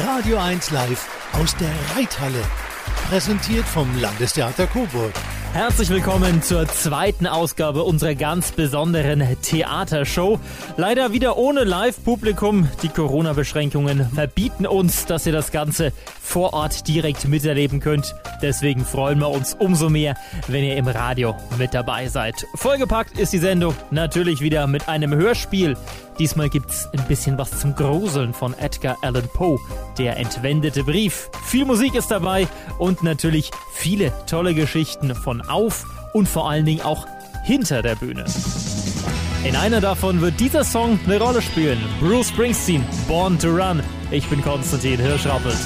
Radio 1 Live aus der Reithalle. Präsentiert vom Landestheater Coburg. Herzlich willkommen zur zweiten Ausgabe unserer ganz besonderen Theatershow. Leider wieder ohne Live-Publikum. Die Corona-Beschränkungen verbieten uns, dass ihr das Ganze vor Ort direkt miterleben könnt. Deswegen freuen wir uns umso mehr, wenn ihr im Radio mit dabei seid. Vollgepackt ist die Sendung natürlich wieder mit einem Hörspiel. Diesmal gibt's ein bisschen was zum Gruseln von Edgar Allan Poe, der entwendete Brief. Viel Musik ist dabei und natürlich viele tolle Geschichten von auf und vor allen Dingen auch hinter der Bühne. In einer davon wird dieser Song eine Rolle spielen. Bruce Springsteen, Born to Run. Ich bin Konstantin Hirschrappelt.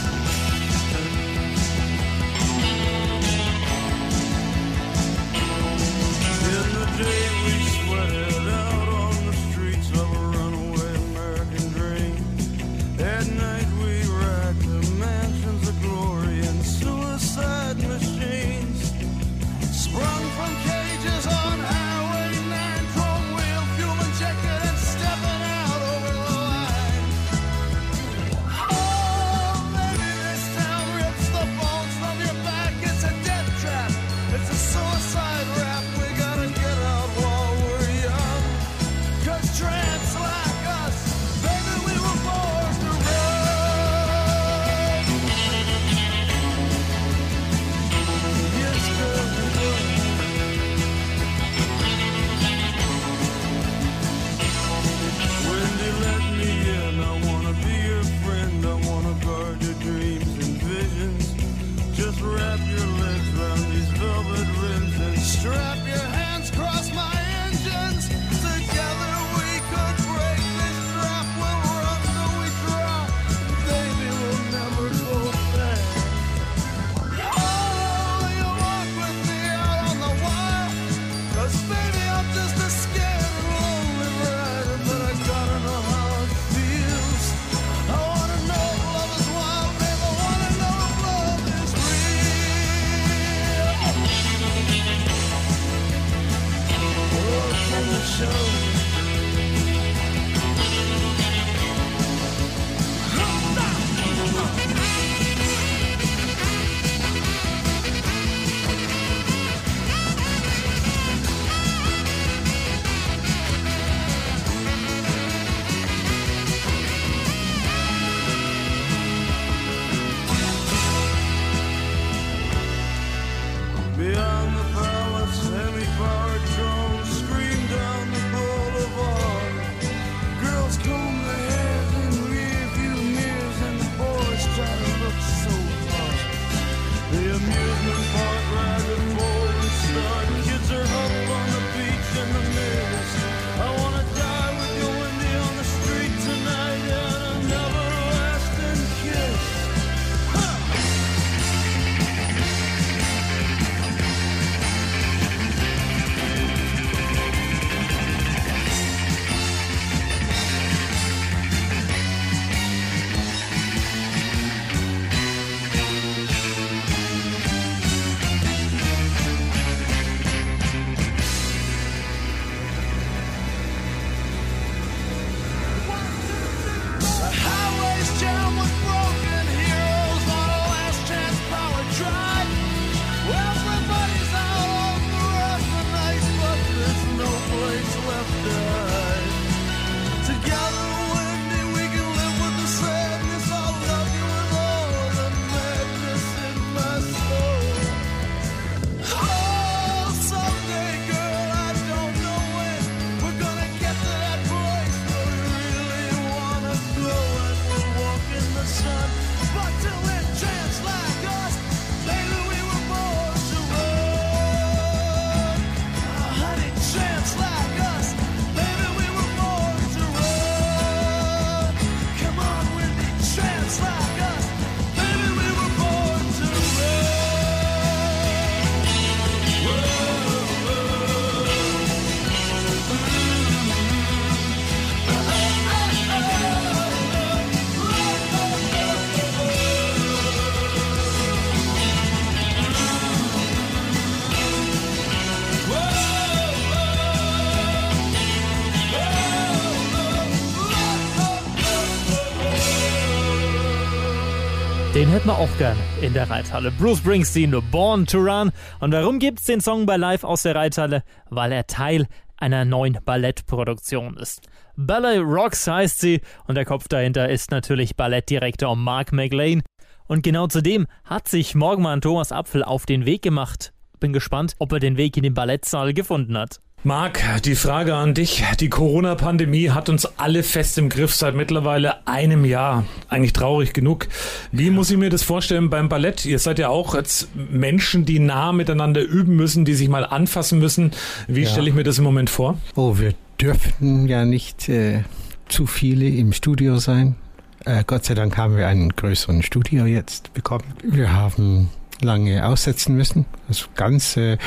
Wir auch gern in der Reithalle. Bruce Springsteen, Born to Run. Und warum gibt's den Song bei Live aus der Reithalle? Weil er Teil einer neuen Ballettproduktion ist. Ballet Rocks heißt sie und der Kopf dahinter ist natürlich Ballettdirektor Mark McLean. Und genau zu dem hat sich Morgenmann Thomas Apfel auf den Weg gemacht. Bin gespannt, ob er den Weg in den Ballettsaal gefunden hat. Marc, die Frage an dich. Die Corona-Pandemie hat uns alle fest im Griff seit mittlerweile einem Jahr. Eigentlich traurig genug. Wie muss ich mir das vorstellen beim Ballett? Ihr seid ja auch als Menschen, die nah miteinander üben müssen, die sich mal anfassen müssen. Wie ja. stelle ich mir das im Moment vor? Oh, wir dürften ja nicht äh, zu viele im Studio sein. Äh, Gott sei Dank haben wir einen größeren Studio jetzt bekommen. Wir haben lange aussetzen müssen. Das Ganze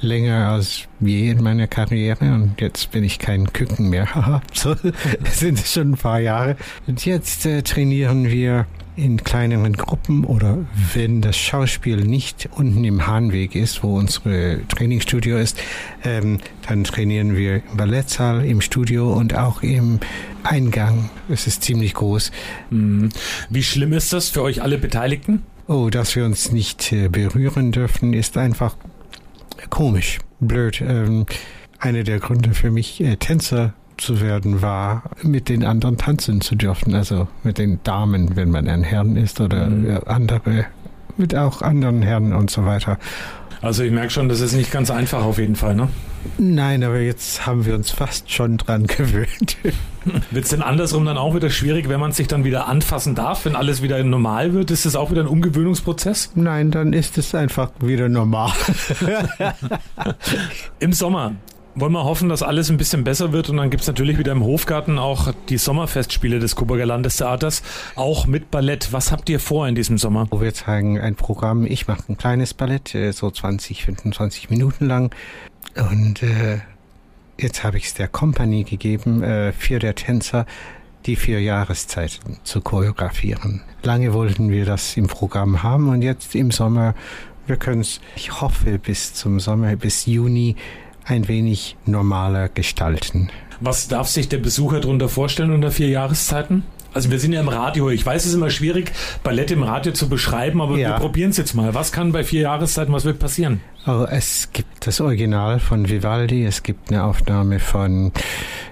länger als je in meiner Karriere und jetzt bin ich kein Küken mehr. so sind es schon ein paar Jahre. Und jetzt äh, trainieren wir in kleineren Gruppen oder wenn das Schauspiel nicht unten im Hahnweg ist, wo unsere Trainingsstudio ist, ähm, dann trainieren wir im Ballettsaal, im Studio und auch im Eingang. Es ist ziemlich groß. Mhm. Wie schlimm ist das für euch alle Beteiligten? Oh, dass wir uns nicht äh, berühren dürfen, ist einfach komisch, blöd. Ähm, einer der Gründe für mich, äh, Tänzer zu werden, war, mit den anderen tanzen zu dürfen. Also mit den Damen, wenn man ein Herrn ist oder mhm. andere, mit auch anderen Herren und so weiter. Also ich merke schon, das ist nicht ganz einfach auf jeden Fall, ne? Nein, aber jetzt haben wir uns fast schon dran gewöhnt. wird es denn andersrum dann auch wieder schwierig, wenn man sich dann wieder anfassen darf, wenn alles wieder normal wird? Ist das auch wieder ein Umgewöhnungsprozess? Nein, dann ist es einfach wieder normal. Im Sommer wollen wir hoffen, dass alles ein bisschen besser wird und dann gibt es natürlich wieder im Hofgarten auch die Sommerfestspiele des Coburger Landestheaters, auch mit Ballett. Was habt ihr vor in diesem Sommer? Wir zeigen ein Programm, ich mache ein kleines Ballett, äh, so 20, 25 Minuten lang und äh, jetzt habe ich es der Kompanie gegeben, äh, für der Tänzer die vier Jahreszeiten zu choreografieren. Lange wollten wir das im Programm haben und jetzt im Sommer, wir können es, ich hoffe, bis zum Sommer, bis Juni ein wenig normaler gestalten. Was darf sich der Besucher darunter vorstellen unter vier Jahreszeiten? Also wir sind ja im Radio. Ich weiß, es ist immer schwierig, Ballett im Radio zu beschreiben, aber ja. wir probieren es jetzt mal. Was kann bei vier Jahreszeiten, was wird passieren? Oh, es gibt das Original von Vivaldi, es gibt eine Aufnahme von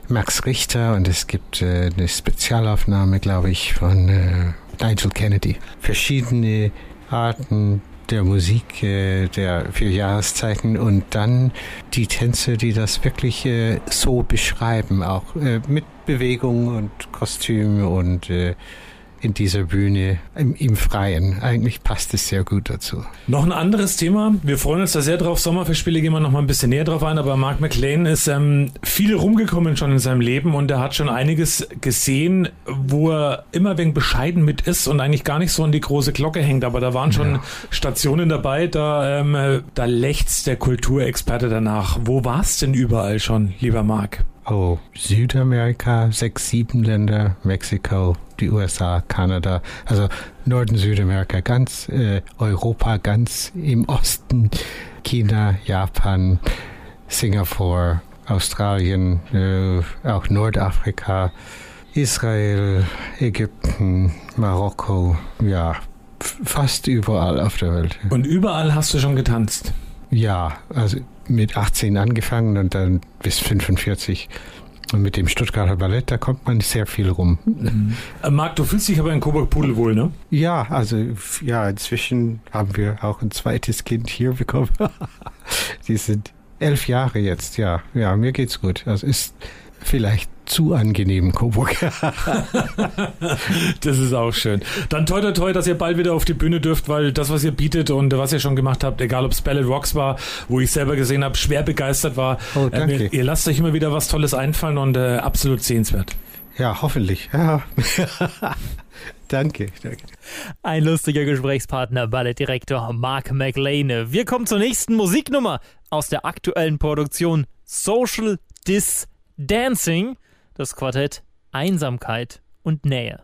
Max Richter und es gibt äh, eine Spezialaufnahme, glaube ich, von äh, Nigel Kennedy. Verschiedene Arten der Musik äh, der vier Jahreszeiten und dann die Tänze, die das wirklich äh, so beschreiben, auch äh, mit Bewegung und Kostüm und äh, in dieser Bühne im, im, Freien. Eigentlich passt es sehr gut dazu. Noch ein anderes Thema. Wir freuen uns da sehr drauf. Sommerfestspiele gehen wir noch mal ein bisschen näher drauf ein. Aber Mark McLean ist ähm, viel rumgekommen schon in seinem Leben und er hat schon einiges gesehen, wo er immer wegen bescheiden mit ist und eigentlich gar nicht so an die große Glocke hängt. Aber da waren schon ja. Stationen dabei. Da, ähm, da lächzt der Kulturexperte danach. Wo war es denn überall schon, lieber Mark? Oh, Südamerika, sechs, sieben Länder, Mexiko, die USA, Kanada, also Norden Südamerika, ganz äh, Europa, ganz im Osten, China, Japan, Singapur, Australien, äh, auch Nordafrika, Israel, Ägypten, Marokko, ja, fast überall auf der Welt. Und überall hast du schon getanzt? Ja, also mit 18 angefangen und dann bis 45. Und mit dem Stuttgarter Ballett, da kommt man sehr viel rum. Mhm. Marc, du fühlst dich aber in Coburg-Pudel wohl, ne? Ja, also ja, inzwischen haben wir auch ein zweites Kind hier bekommen. Die sind elf Jahre jetzt, ja. Ja, mir geht's gut. Das ist vielleicht zu angenehm, Coburg. das ist auch schön. Dann toi toi toi, dass ihr bald wieder auf die Bühne dürft, weil das, was ihr bietet und was ihr schon gemacht habt, egal ob es Ballet Rocks war, wo ich selber gesehen habe, schwer begeistert war. Oh, danke. Äh, ihr lasst euch immer wieder was Tolles einfallen und äh, absolut sehenswert. Ja, hoffentlich. Ja. danke, danke. Ein lustiger Gesprächspartner, Ballettdirektor Mark McLean. Wir kommen zur nächsten Musiknummer aus der aktuellen Produktion Social Dis Dancing das Quartett Einsamkeit und Nähe.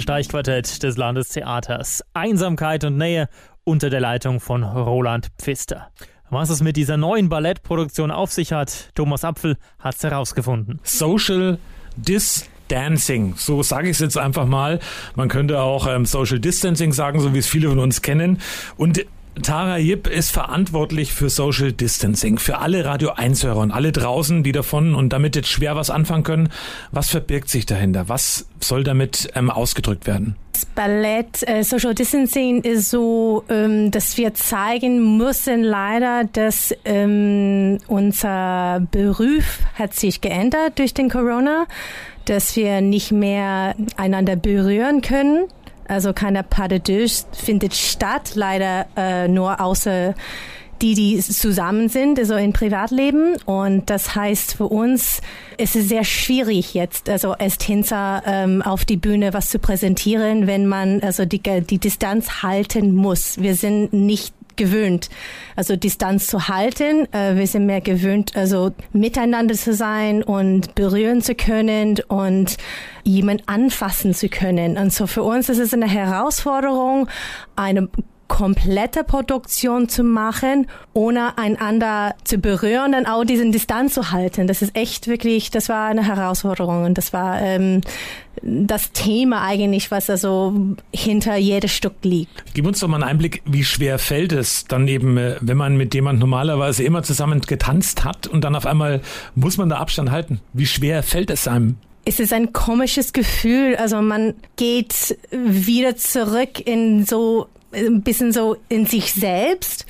Streichquartett des Landestheaters. Einsamkeit und Nähe unter der Leitung von Roland Pfister. Was es mit dieser neuen Ballettproduktion auf sich hat, Thomas Apfel hat es herausgefunden. Social Distancing, so sage ich es jetzt einfach mal. Man könnte auch ähm, Social Distancing sagen, so wie es viele von uns kennen. Und Tara Jipp ist verantwortlich für Social Distancing, für alle Radio 1-Hörer und alle draußen, die davon und damit jetzt schwer was anfangen können. Was verbirgt sich dahinter? Was soll damit ähm, ausgedrückt werden? Das Ballett äh, Social Distancing ist so, ähm, dass wir zeigen müssen leider, dass ähm, unser Beruf hat sich geändert durch den Corona, dass wir nicht mehr einander berühren können also keine Pas de deux findet statt, leider äh, nur außer die, die zusammen sind, also in Privatleben. Und das heißt für uns, es ist sehr schwierig jetzt, also als Tänzer ähm, auf die Bühne was zu präsentieren, wenn man also die, die Distanz halten muss. Wir sind nicht gewöhnt, also Distanz zu halten. Äh, wir sind mehr gewöhnt, also miteinander zu sein und berühren zu können und jemand anfassen zu können. Und so für uns ist es eine Herausforderung, eine komplette Produktion zu machen, ohne einander zu berühren und auch diesen Distanz zu halten. Das ist echt wirklich, das war eine Herausforderung und das war ähm, das Thema eigentlich, was also hinter jedes Stück liegt. Gib uns doch mal einen Einblick, wie schwer fällt es dann eben, äh, wenn man mit jemand normalerweise immer zusammen getanzt hat und dann auf einmal muss man da Abstand halten. Wie schwer fällt es einem? es ist ein komisches Gefühl. Also man geht wieder zurück in so ein bisschen so in sich selbst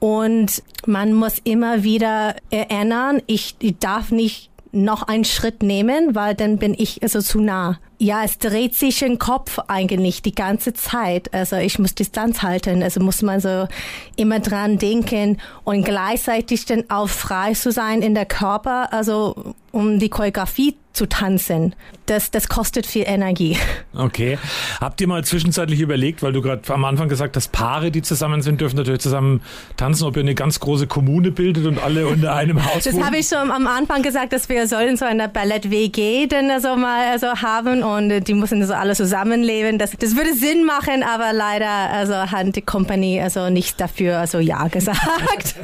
und man muss immer wieder erinnern, ich, ich darf nicht noch einen Schritt nehmen, weil dann bin ich also zu nah. Ja, es dreht sich im Kopf eigentlich die ganze Zeit. Also ich muss Distanz halten. Also muss man so immer dran denken und gleichzeitig dann auch frei zu sein in der Körper, also um die Choreografie zu tanzen. Das, das kostet viel Energie. Okay. Habt ihr mal zwischenzeitlich überlegt, weil du gerade am Anfang gesagt hast, Paare, die zusammen sind, dürfen natürlich zusammen tanzen, ob ihr eine ganz große Kommune bildet und alle unter einem Haus Das habe ich schon am Anfang gesagt, dass wir sollen so eine Ballett-WG dann also mal also haben und die müssen so alle zusammenleben. Das, das würde Sinn machen, aber leider also hat die Company also nicht dafür also ja gesagt.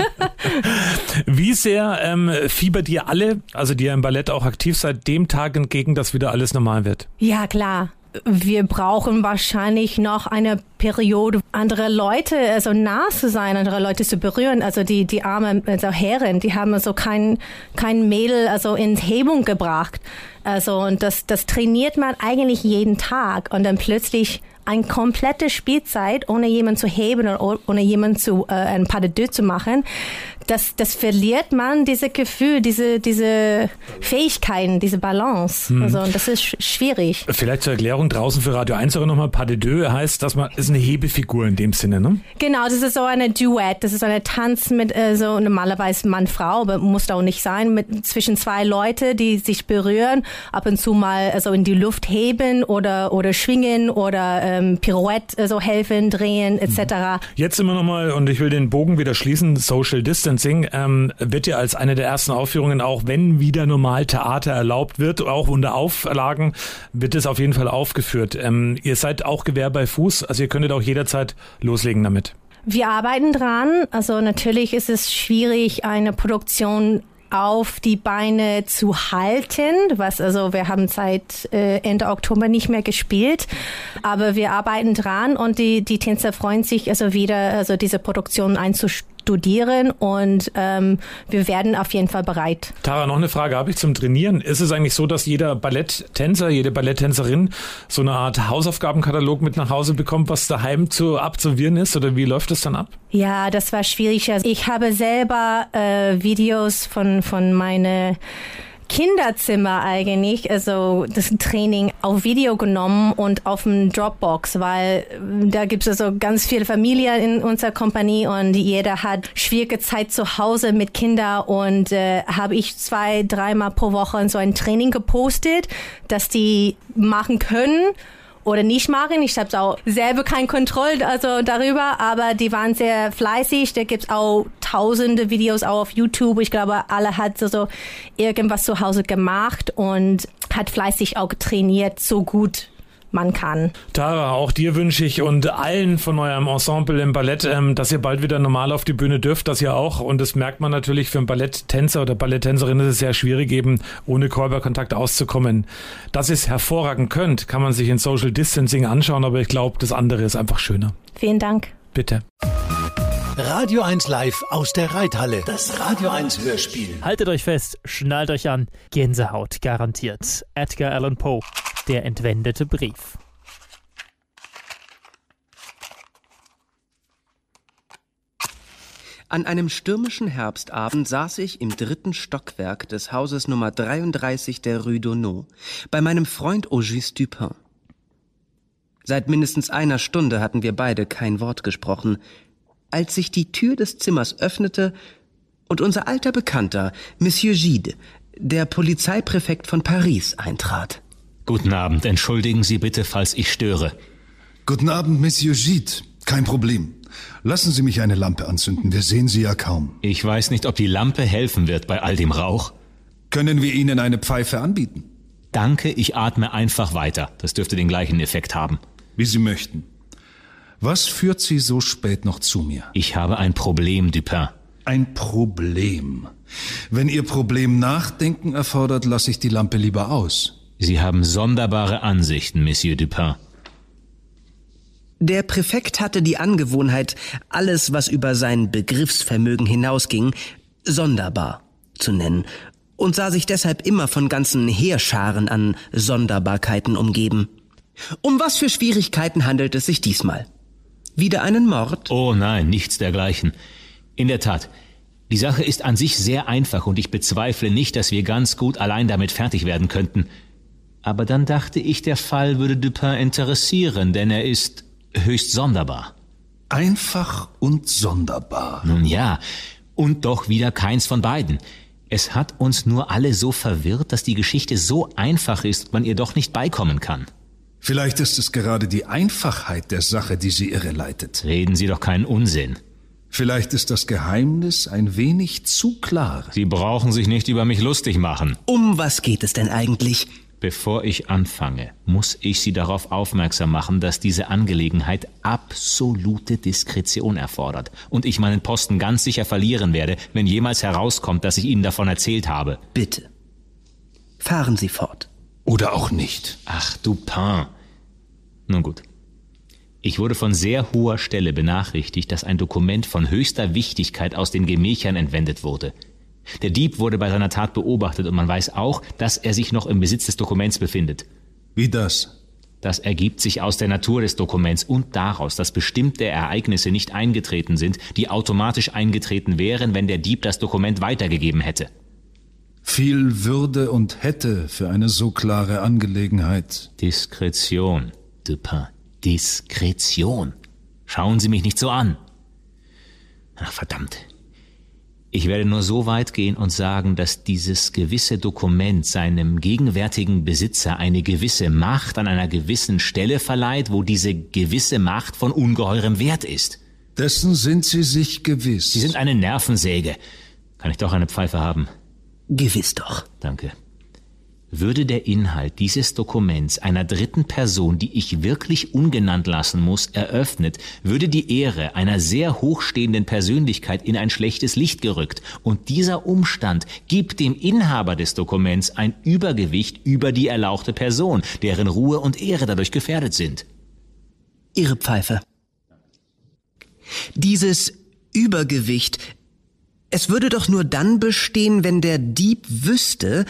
Wie sehr ähm, fiebert ihr alle, also die ihr im Ballett auch aktiv seid, dem Tag entgegen, dass wieder alles normal wird? Ja, klar wir brauchen wahrscheinlich noch eine Periode, andere Leute, also nah zu sein, andere Leute zu berühren. Also die, die armen also Herren, die haben also kein, kein Mädel also in Hebung gebracht. Also, und das, das trainiert man eigentlich jeden Tag. Und dann plötzlich eine komplette Spielzeit, ohne jemanden zu heben oder ohne jemanden zu, äh, ein Pas de deux zu machen, das, das verliert man, diese Gefühl, diese, diese Fähigkeiten, diese Balance. Hm. Also, und das ist schwierig. Vielleicht zur Erklärung draußen für Radio 1 auch nochmal, Pas de deux heißt, dass man, ist eine Hebefigur in dem Sinne, ne? Genau, das ist so eine Duett, das ist eine Tanz mit, äh, so normalerweise Mann-Frau, aber muss auch nicht sein, mit zwischen zwei Leute, die sich berühren, ab und zu mal also in die Luft heben oder, oder schwingen oder, äh, ähm, Pirouette äh, so helfen, drehen etc. Jetzt immer nochmal, und ich will den Bogen wieder schließen, Social Distancing ähm, wird ja als eine der ersten Aufführungen, auch wenn wieder normal Theater erlaubt wird, auch unter Auflagen, wird es auf jeden Fall aufgeführt. Ähm, ihr seid auch Gewehr bei Fuß, also ihr könntet auch jederzeit loslegen damit. Wir arbeiten dran. Also natürlich ist es schwierig, eine Produktion auf die Beine zu halten, was also wir haben seit äh, Ende Oktober nicht mehr gespielt, aber wir arbeiten dran und die die Tänzer freuen sich also wieder also diese Produktion einzustellen studieren und ähm, wir werden auf jeden Fall bereit. Tara, noch eine Frage habe ich zum Trainieren. Ist es eigentlich so, dass jeder Balletttänzer, jede Balletttänzerin so eine Art Hausaufgabenkatalog mit nach Hause bekommt, was daheim zu absolvieren ist oder wie läuft das dann ab? Ja, das war schwierig. Also ich habe selber äh, Videos von, von meine Kinderzimmer eigentlich, also das Training auf Video genommen und auf dem Dropbox, weil äh, da gibt es also ganz viele Familien in unserer Kompanie und jeder hat schwierige Zeit zu Hause mit Kindern und äh, habe ich zwei, dreimal pro Woche so ein Training gepostet, dass die machen können oder nicht machen. Ich habe auch selber kein Kontroll also darüber, aber die waren sehr fleißig. Da gibt's auch tausende Videos auch auf YouTube. Ich glaube, alle hat so, so irgendwas zu Hause gemacht und hat fleißig auch trainiert, so gut man kann. Tara, auch dir wünsche ich und allen von eurem Ensemble im Ballett, ähm, dass ihr bald wieder normal auf die Bühne dürft, das ja auch. Und das merkt man natürlich für einen Balletttänzer oder Balletttänzerin ist es sehr schwierig, eben ohne Körperkontakt auszukommen. Dass ihr es hervorragend könnt, kann man sich in Social Distancing anschauen, aber ich glaube, das andere ist einfach schöner. Vielen Dank. Bitte. Radio 1 live aus der Reithalle. Das Radio 1 Hörspiel. Haltet euch fest, schnallt euch an. Gänsehaut garantiert. Edgar Allan Poe, der entwendete Brief. An einem stürmischen Herbstabend saß ich im dritten Stockwerk des Hauses Nummer 33 der Rue Donneau bei meinem Freund Auguste Dupin. Seit mindestens einer Stunde hatten wir beide kein Wort gesprochen, als sich die Tür des Zimmers öffnete und unser alter Bekannter, Monsieur Gide, der Polizeipräfekt von Paris, eintrat. Guten Abend, entschuldigen Sie bitte, falls ich störe. Guten Abend, Monsieur Gide. Kein Problem. Lassen Sie mich eine Lampe anzünden, wir sehen Sie ja kaum. Ich weiß nicht, ob die Lampe helfen wird bei all dem Rauch. Können wir Ihnen eine Pfeife anbieten? Danke, ich atme einfach weiter. Das dürfte den gleichen Effekt haben. Wie Sie möchten. Was führt Sie so spät noch zu mir? Ich habe ein Problem, Dupin. Ein Problem. Wenn Ihr Problem Nachdenken erfordert, lasse ich die Lampe lieber aus. Sie haben sonderbare Ansichten, Monsieur Dupin. Der Präfekt hatte die Angewohnheit, alles, was über sein Begriffsvermögen hinausging, sonderbar zu nennen und sah sich deshalb immer von ganzen Heerscharen an Sonderbarkeiten umgeben. Um was für Schwierigkeiten handelt es sich diesmal? Wieder einen Mord? Oh nein, nichts dergleichen. In der Tat, die Sache ist an sich sehr einfach und ich bezweifle nicht, dass wir ganz gut allein damit fertig werden könnten. Aber dann dachte ich, der Fall würde Dupin interessieren, denn er ist höchst sonderbar. Einfach und sonderbar. Nun ja, und doch wieder keins von beiden. Es hat uns nur alle so verwirrt, dass die Geschichte so einfach ist, man ihr doch nicht beikommen kann. Vielleicht ist es gerade die Einfachheit der Sache, die Sie irreleitet. Reden Sie doch keinen Unsinn. Vielleicht ist das Geheimnis ein wenig zu klar. Sie brauchen sich nicht über mich lustig machen. Um was geht es denn eigentlich? Bevor ich anfange, muss ich Sie darauf aufmerksam machen, dass diese Angelegenheit absolute Diskretion erfordert und ich meinen Posten ganz sicher verlieren werde, wenn jemals herauskommt, dass ich Ihnen davon erzählt habe. Bitte. Fahren Sie fort. Oder auch nicht. Ach, Dupin. Nun gut. Ich wurde von sehr hoher Stelle benachrichtigt, dass ein Dokument von höchster Wichtigkeit aus den Gemächern entwendet wurde. Der Dieb wurde bei seiner Tat beobachtet und man weiß auch, dass er sich noch im Besitz des Dokuments befindet. Wie das? Das ergibt sich aus der Natur des Dokuments und daraus, dass bestimmte Ereignisse nicht eingetreten sind, die automatisch eingetreten wären, wenn der Dieb das Dokument weitergegeben hätte. Viel Würde und hätte für eine so klare Angelegenheit. Diskretion, Dupin. Diskretion. Schauen Sie mich nicht so an. Ach, verdammt. Ich werde nur so weit gehen und sagen, dass dieses gewisse Dokument seinem gegenwärtigen Besitzer eine gewisse Macht an einer gewissen Stelle verleiht, wo diese gewisse Macht von ungeheurem Wert ist. Dessen sind Sie sich gewiss. Sie sind eine Nervensäge. Kann ich doch eine Pfeife haben? Gewiss doch. Danke. Würde der Inhalt dieses Dokuments einer dritten Person, die ich wirklich ungenannt lassen muss, eröffnet, würde die Ehre einer sehr hochstehenden Persönlichkeit in ein schlechtes Licht gerückt, und dieser Umstand gibt dem Inhaber des Dokuments ein Übergewicht über die erlauchte Person, deren Ruhe und Ehre dadurch gefährdet sind. Ihre Pfeife. Dieses Übergewicht, es würde doch nur dann bestehen, wenn der Dieb wüsste,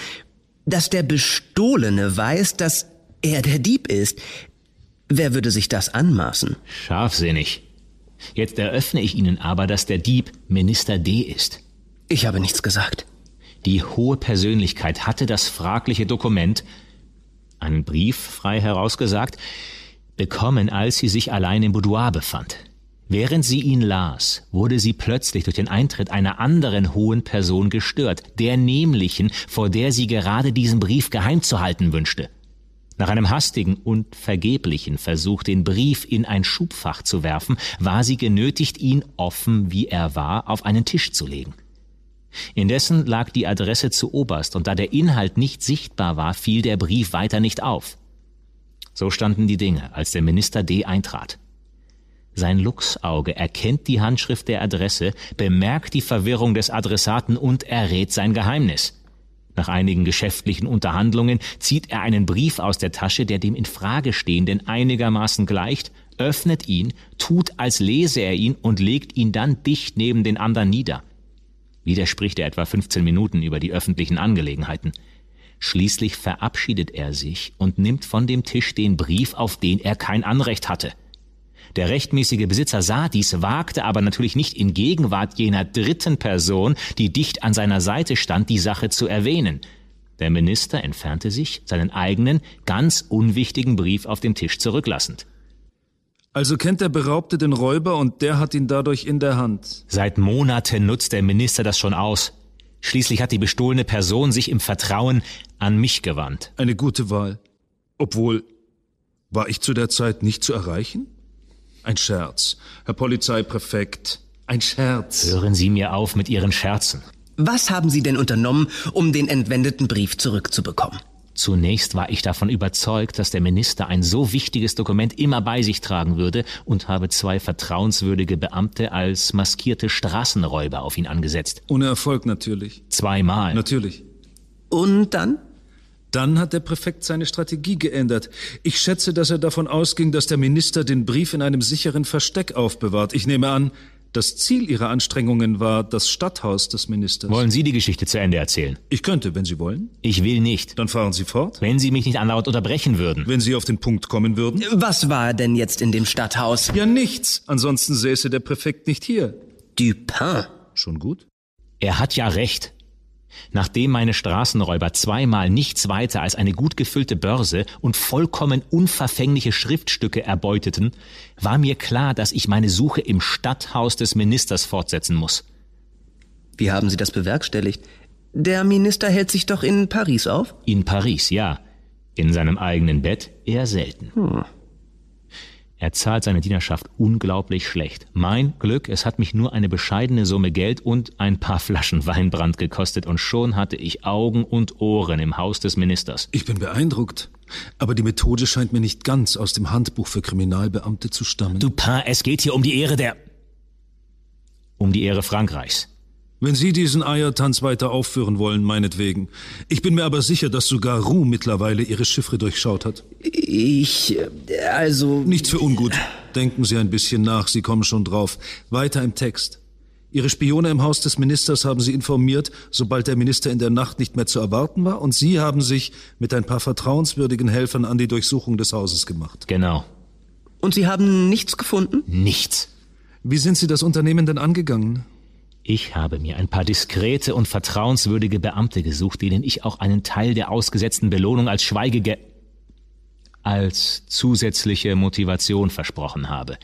dass der Bestohlene weiß, dass er der Dieb ist. Wer würde sich das anmaßen? Scharfsinnig. Jetzt eröffne ich Ihnen aber, dass der Dieb Minister D ist. Ich habe nichts gesagt. Die hohe Persönlichkeit hatte das fragliche Dokument, einen Brief frei herausgesagt, bekommen, als sie sich allein im Boudoir befand. Während sie ihn las, wurde sie plötzlich durch den Eintritt einer anderen hohen Person gestört, der nämlichen, vor der sie gerade diesen Brief geheim zu halten wünschte. Nach einem hastigen und vergeblichen Versuch, den Brief in ein Schubfach zu werfen, war sie genötigt, ihn, offen wie er war, auf einen Tisch zu legen. Indessen lag die Adresse zu oberst, und da der Inhalt nicht sichtbar war, fiel der Brief weiter nicht auf. So standen die Dinge, als der Minister D. eintrat. Sein Luchsauge erkennt die Handschrift der Adresse, bemerkt die Verwirrung des Adressaten und errät sein Geheimnis. Nach einigen geschäftlichen Unterhandlungen zieht er einen Brief aus der Tasche, der dem in Frage stehenden einigermaßen gleicht, öffnet ihn, tut, als lese er ihn und legt ihn dann dicht neben den anderen nieder. Wieder spricht er etwa 15 Minuten über die öffentlichen Angelegenheiten. Schließlich verabschiedet er sich und nimmt von dem Tisch den Brief, auf den er kein Anrecht hatte. Der rechtmäßige Besitzer sah dies, wagte aber natürlich nicht in Gegenwart jener dritten Person, die dicht an seiner Seite stand, die Sache zu erwähnen. Der Minister entfernte sich, seinen eigenen, ganz unwichtigen Brief auf dem Tisch zurücklassend. Also kennt der Beraubte den Räuber und der hat ihn dadurch in der Hand. Seit Monaten nutzt der Minister das schon aus. Schließlich hat die bestohlene Person sich im Vertrauen an mich gewandt. Eine gute Wahl. Obwohl, war ich zu der Zeit nicht zu erreichen? Ein Scherz. Herr Polizeipräfekt, ein Scherz. Hören Sie mir auf mit Ihren Scherzen. Was haben Sie denn unternommen, um den entwendeten Brief zurückzubekommen? Zunächst war ich davon überzeugt, dass der Minister ein so wichtiges Dokument immer bei sich tragen würde und habe zwei vertrauenswürdige Beamte als maskierte Straßenräuber auf ihn angesetzt. Ohne Erfolg natürlich. Zweimal. Natürlich. Und dann? Dann hat der Präfekt seine Strategie geändert. Ich schätze, dass er davon ausging, dass der Minister den Brief in einem sicheren Versteck aufbewahrt. Ich nehme an, das Ziel Ihrer Anstrengungen war das Stadthaus des Ministers. Wollen Sie die Geschichte zu Ende erzählen? Ich könnte, wenn Sie wollen. Ich will nicht. Dann fahren Sie fort. Wenn Sie mich nicht andauernd unterbrechen würden. Wenn Sie auf den Punkt kommen würden. Was war denn jetzt in dem Stadthaus? Ja, nichts. Ansonsten säße der Präfekt nicht hier. Dupin. Schon gut? Er hat ja recht. Nachdem meine Straßenräuber zweimal nichts weiter als eine gut gefüllte Börse und vollkommen unverfängliche Schriftstücke erbeuteten, war mir klar, dass ich meine Suche im Stadthaus des Ministers fortsetzen muss. Wie haben Sie das bewerkstelligt? Der Minister hält sich doch in Paris auf? In Paris, ja. In seinem eigenen Bett eher selten. Hm. Er zahlt seine Dienerschaft unglaublich schlecht. Mein Glück, es hat mich nur eine bescheidene Summe Geld und ein paar Flaschen Weinbrand gekostet und schon hatte ich Augen und Ohren im Haus des Ministers. Ich bin beeindruckt. Aber die Methode scheint mir nicht ganz aus dem Handbuch für Kriminalbeamte zu stammen. Dupin, es geht hier um die Ehre der... um die Ehre Frankreichs. Wenn Sie diesen Eiertanz weiter aufführen wollen, meinetwegen. Ich bin mir aber sicher, dass sogar Roux mittlerweile Ihre Chiffre durchschaut hat. Ich, also... Nichts für ungut. Denken Sie ein bisschen nach, Sie kommen schon drauf. Weiter im Text. Ihre Spione im Haus des Ministers haben Sie informiert, sobald der Minister in der Nacht nicht mehr zu erwarten war, und Sie haben sich mit ein paar vertrauenswürdigen Helfern an die Durchsuchung des Hauses gemacht. Genau. Und Sie haben nichts gefunden? Nichts. Wie sind Sie das Unternehmen denn angegangen? Ich habe mir ein paar diskrete und vertrauenswürdige Beamte gesucht, denen ich auch einen Teil der ausgesetzten Belohnung als Schweigege als zusätzliche Motivation versprochen habe.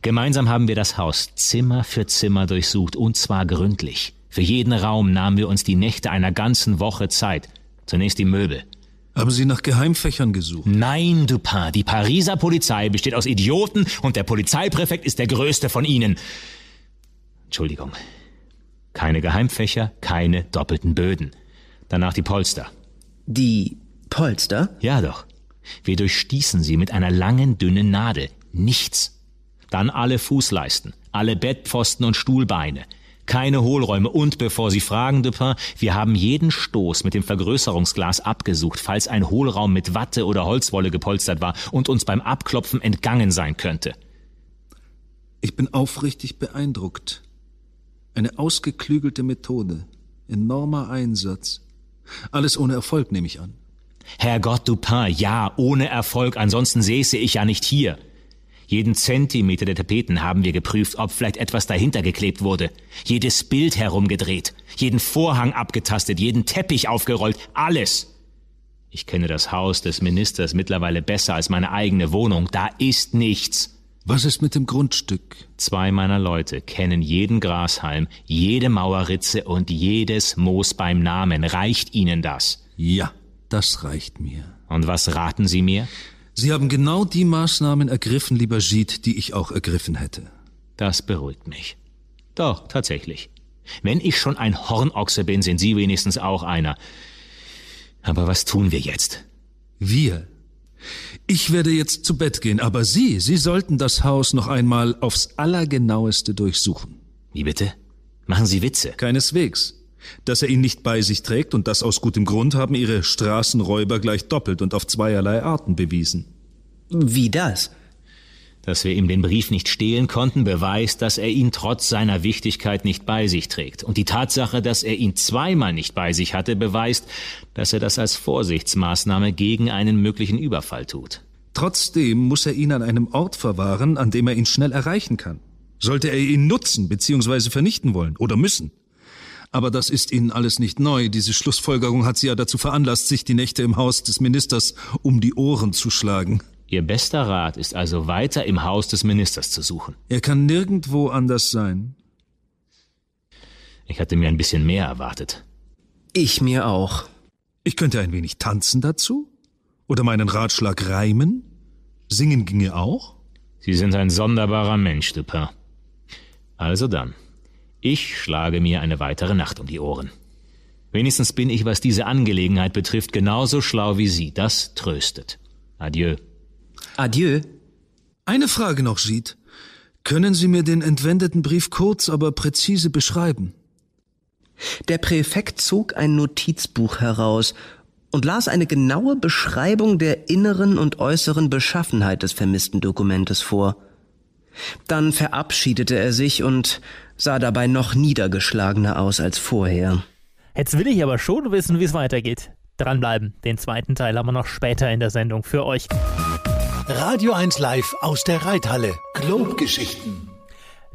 Gemeinsam haben wir das Haus Zimmer für Zimmer durchsucht und zwar gründlich. Für jeden Raum nahmen wir uns die Nächte einer ganzen Woche Zeit. Zunächst die Möbel. Haben Sie nach Geheimfächern gesucht? Nein, Dupin. Die Pariser Polizei besteht aus Idioten und der Polizeipräfekt ist der größte von ihnen. Entschuldigung. Keine Geheimfächer, keine doppelten Böden. Danach die Polster. Die Polster? Ja doch. Wir durchstießen sie mit einer langen, dünnen Nadel. Nichts. Dann alle Fußleisten, alle Bettpfosten und Stuhlbeine. Keine Hohlräume und bevor Sie fragen, Dupin, wir haben jeden Stoß mit dem Vergrößerungsglas abgesucht, falls ein Hohlraum mit Watte oder Holzwolle gepolstert war und uns beim Abklopfen entgangen sein könnte. Ich bin aufrichtig beeindruckt. Eine ausgeklügelte Methode. Enormer Einsatz. Alles ohne Erfolg, nehme ich an. Herrgott Dupin, ja, ohne Erfolg, ansonsten säße ich ja nicht hier. Jeden Zentimeter der Tapeten haben wir geprüft, ob vielleicht etwas dahinter geklebt wurde. Jedes Bild herumgedreht, jeden Vorhang abgetastet, jeden Teppich aufgerollt, alles. Ich kenne das Haus des Ministers mittlerweile besser als meine eigene Wohnung. Da ist nichts. Was ist mit dem Grundstück? Zwei meiner Leute kennen jeden Grashalm, jede Mauerritze und jedes Moos beim Namen. Reicht Ihnen das? Ja, das reicht mir. Und was raten Sie mir? Sie haben genau die Maßnahmen ergriffen, lieber Gide, die ich auch ergriffen hätte. Das beruhigt mich. Doch, tatsächlich. Wenn ich schon ein Hornochse bin, sind Sie wenigstens auch einer. Aber was tun wir jetzt? Wir Ich werde jetzt zu Bett gehen, aber Sie, Sie sollten das Haus noch einmal aufs Allergenaueste durchsuchen. Wie bitte? Machen Sie Witze? Keineswegs. Dass er ihn nicht bei sich trägt und das aus gutem Grund haben Ihre Straßenräuber gleich doppelt und auf zweierlei Arten bewiesen. Wie das? Dass wir ihm den Brief nicht stehlen konnten, beweist, dass er ihn trotz seiner Wichtigkeit nicht bei sich trägt. Und die Tatsache, dass er ihn zweimal nicht bei sich hatte, beweist, dass er das als Vorsichtsmaßnahme gegen einen möglichen Überfall tut. Trotzdem muss er ihn an einem Ort verwahren, an dem er ihn schnell erreichen kann. Sollte er ihn nutzen bzw. vernichten wollen oder müssen. Aber das ist Ihnen alles nicht neu. Diese Schlussfolgerung hat Sie ja dazu veranlasst, sich die Nächte im Haus des Ministers um die Ohren zu schlagen. Ihr bester Rat ist also weiter im Haus des Ministers zu suchen. Er kann nirgendwo anders sein. Ich hatte mir ein bisschen mehr erwartet. Ich mir auch. Ich könnte ein wenig tanzen dazu? Oder meinen Ratschlag reimen? Singen ginge auch? Sie sind ein sonderbarer Mensch, Dupin. Also dann. Ich schlage mir eine weitere Nacht um die Ohren. Wenigstens bin ich, was diese Angelegenheit betrifft, genauso schlau wie Sie. Das tröstet. Adieu. Adieu. Eine Frage noch, Gide. Können Sie mir den entwendeten Brief kurz, aber präzise beschreiben? Der Präfekt zog ein Notizbuch heraus und las eine genaue Beschreibung der inneren und äußeren Beschaffenheit des vermissten Dokumentes vor. Dann verabschiedete er sich und sah dabei noch niedergeschlagener aus als vorher. Jetzt will ich aber schon wissen, wie es weitergeht. Dranbleiben, den zweiten Teil haben wir noch später in der Sendung für euch. Radio 1 Live aus der Reithalle. Globe-Geschichten.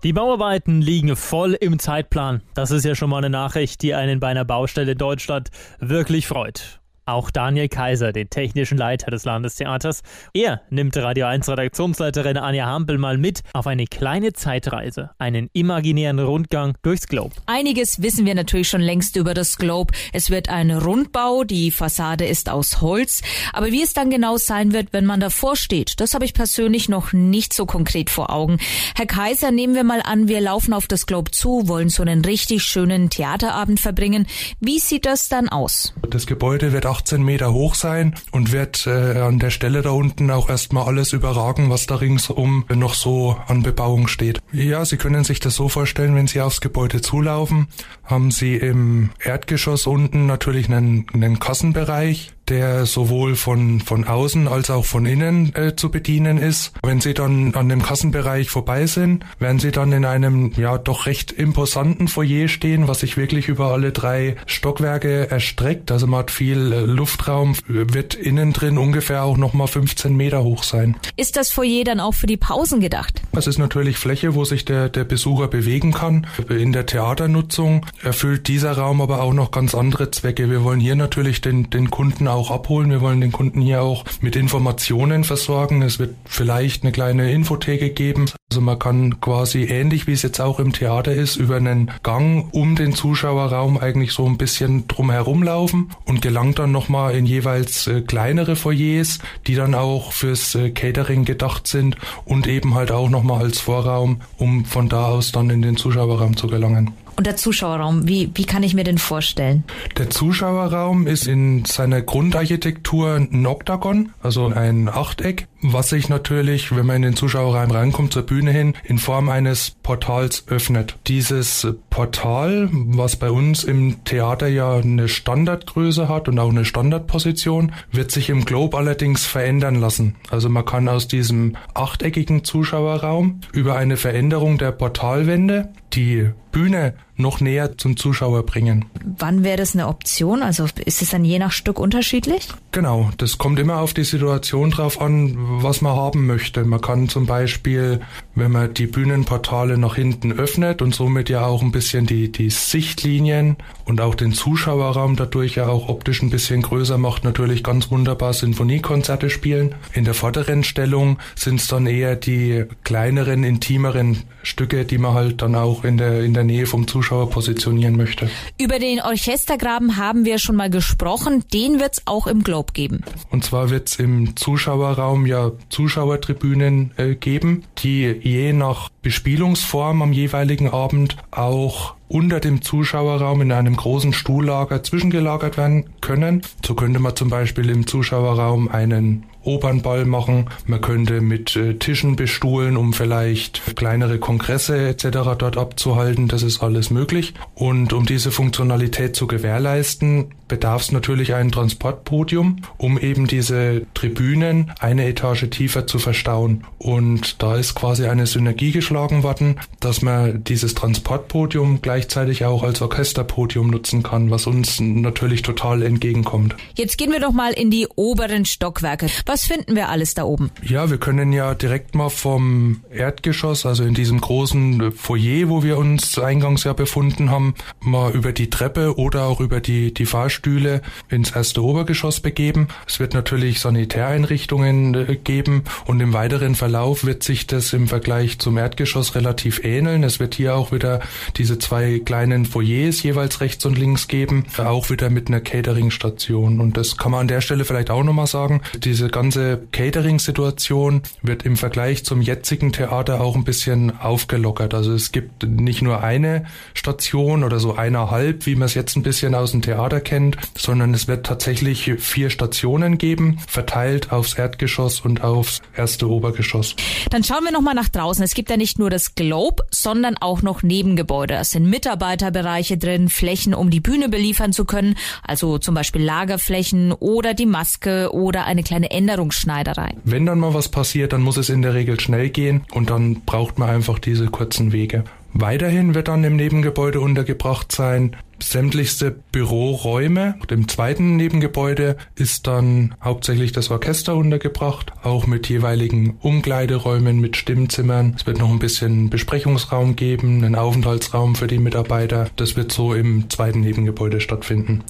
Die Bauarbeiten liegen voll im Zeitplan. Das ist ja schon mal eine Nachricht, die einen bei einer Baustelle in Deutschland wirklich freut. Auch Daniel Kaiser, den technischen Leiter des Landestheaters. Er nimmt Radio 1 Redaktionsleiterin Anja Hampel mal mit auf eine kleine Zeitreise, einen imaginären Rundgang durchs Globe. Einiges wissen wir natürlich schon längst über das Globe. Es wird ein Rundbau, die Fassade ist aus Holz, aber wie es dann genau sein wird, wenn man davor steht, das habe ich persönlich noch nicht so konkret vor Augen. Herr Kaiser, nehmen wir mal an, wir laufen auf das Globe zu, wollen so einen richtig schönen Theaterabend verbringen. Wie sieht das dann aus? Das Gebäude wird auch 18 Meter hoch sein und wird äh, an der Stelle da unten auch erstmal alles überragen, was da ringsum noch so an Bebauung steht. Ja, Sie können sich das so vorstellen, wenn Sie aufs Gebäude zulaufen, haben Sie im Erdgeschoss unten natürlich einen, einen Kassenbereich, der sowohl von, von außen als auch von innen äh, zu bedienen ist. Wenn Sie dann an dem Kassenbereich vorbei sind, werden Sie dann in einem ja doch recht imposanten Foyer stehen, was sich wirklich über alle drei Stockwerke erstreckt. Also man hat viel äh, Luftraum, wird innen drin ungefähr auch nochmal 15 Meter hoch sein. Ist das Foyer dann auch für die Pausen gedacht? Es ist natürlich Fläche, wo sich der, der Besucher bewegen kann. In der Theaternutzung erfüllt dieser Raum aber auch noch ganz andere Zwecke. Wir wollen hier natürlich den, den Kunden auch abholen. Wir wollen den Kunden hier auch mit Informationen versorgen. Es wird vielleicht eine kleine Infotheke geben. Also man kann quasi ähnlich wie es jetzt auch im Theater ist, über einen Gang um den Zuschauerraum eigentlich so ein bisschen drum herumlaufen und gelangt dann nochmal in jeweils äh, kleinere Foyers, die dann auch fürs äh, Catering gedacht sind und eben halt auch nochmal als Vorraum, um von da aus dann in den Zuschauerraum zu gelangen. Und der Zuschauerraum, wie, wie kann ich mir den vorstellen? Der Zuschauerraum ist in seiner Grundarchitektur ein Oktagon, also ein Achteck, was sich natürlich, wenn man in den Zuschauerraum reinkommt, zur Bühne hin, in Form eines Portals öffnet. Dieses Portal, was bei uns im Theater ja eine Standardgröße hat und auch eine Standardposition, wird sich im Globe allerdings verändern lassen. Also man kann aus diesem achteckigen Zuschauerraum über eine Veränderung der Portalwände die Bühne noch näher zum Zuschauer bringen. Wann wäre das eine Option? Also ist es dann je nach Stück unterschiedlich? Genau, das kommt immer auf die Situation drauf an, was man haben möchte. Man kann zum Beispiel, wenn man die Bühnenportale nach hinten öffnet und somit ja auch ein bisschen die, die Sichtlinien und auch den Zuschauerraum dadurch ja auch optisch ein bisschen größer macht, natürlich ganz wunderbar Sinfoniekonzerte spielen. In der vorderen Stellung sind es dann eher die kleineren, intimeren Stücke, die man halt dann auch in der, in der Nähe vom Zuschauer positionieren möchte. Über den Orchestergraben haben wir schon mal gesprochen. Den wird es auch im Globe geben. Und zwar wird es im Zuschauerraum ja Zuschauertribünen äh, geben, die je nach Bespielungsform am jeweiligen Abend auch unter dem Zuschauerraum in einem großen Stuhllager zwischengelagert werden können. So könnte man zum Beispiel im Zuschauerraum einen Opernball machen. Man könnte mit äh, Tischen bestuhlen, um vielleicht kleinere Kongresse etc. dort abzuhalten. Das ist alles möglich. Und um diese Funktionalität zu gewährleisten, bedarf es natürlich ein Transportpodium, um eben diese Tribünen eine Etage tiefer zu verstauen. Und da ist quasi eine Synergie geschlagen worden, dass man dieses Transportpodium gleichzeitig auch als Orchesterpodium nutzen kann, was uns natürlich total entgegenkommt. Jetzt gehen wir doch mal in die oberen Stockwerke. Was finden wir alles da oben? Ja, wir können ja direkt mal vom Erdgeschoss, also in diesem großen Foyer, wo wir uns eingangs ja befunden haben, mal über die Treppe oder auch über die, die Fahrstühle ins erste Obergeschoss begeben. Es wird natürlich Sanitäreinrichtungen äh, geben und im weiteren Verlauf wird sich das im Vergleich zum Erdgeschoss relativ ähneln. Es wird hier auch wieder diese zwei kleinen Foyers jeweils rechts und links geben, auch wieder mit einer Catering-Station. Und das kann man an der Stelle vielleicht auch nochmal sagen. Diese ganze Catering-Situation wird im Vergleich zum jetzigen Theater auch ein bisschen aufgelockert. Also es gibt nicht nur eine Station oder so eineinhalb, wie man es jetzt ein bisschen aus dem Theater kennt, sondern es wird tatsächlich vier Stationen geben, verteilt aufs Erdgeschoss und aufs erste Obergeschoss. Dann schauen wir nochmal nach draußen. Es gibt ja nicht nur das Globe, sondern auch noch Nebengebäude. Es sind Mitarbeiterbereiche drin, Flächen, um die Bühne beliefern zu können, also zum Beispiel Lagerflächen oder die Maske oder eine kleine Änderungsschneiderei. Wenn dann mal was passiert, dann muss es in der Regel schnell gehen und dann braucht man einfach diese kurzen Wege. Weiterhin wird dann im Nebengebäude untergebracht sein sämtlichste Büroräume. Im zweiten Nebengebäude ist dann hauptsächlich das Orchester untergebracht, auch mit jeweiligen Umkleideräumen, mit Stimmzimmern. Es wird noch ein bisschen Besprechungsraum geben, einen Aufenthaltsraum für die Mitarbeiter. Das wird so im zweiten Nebengebäude stattfinden.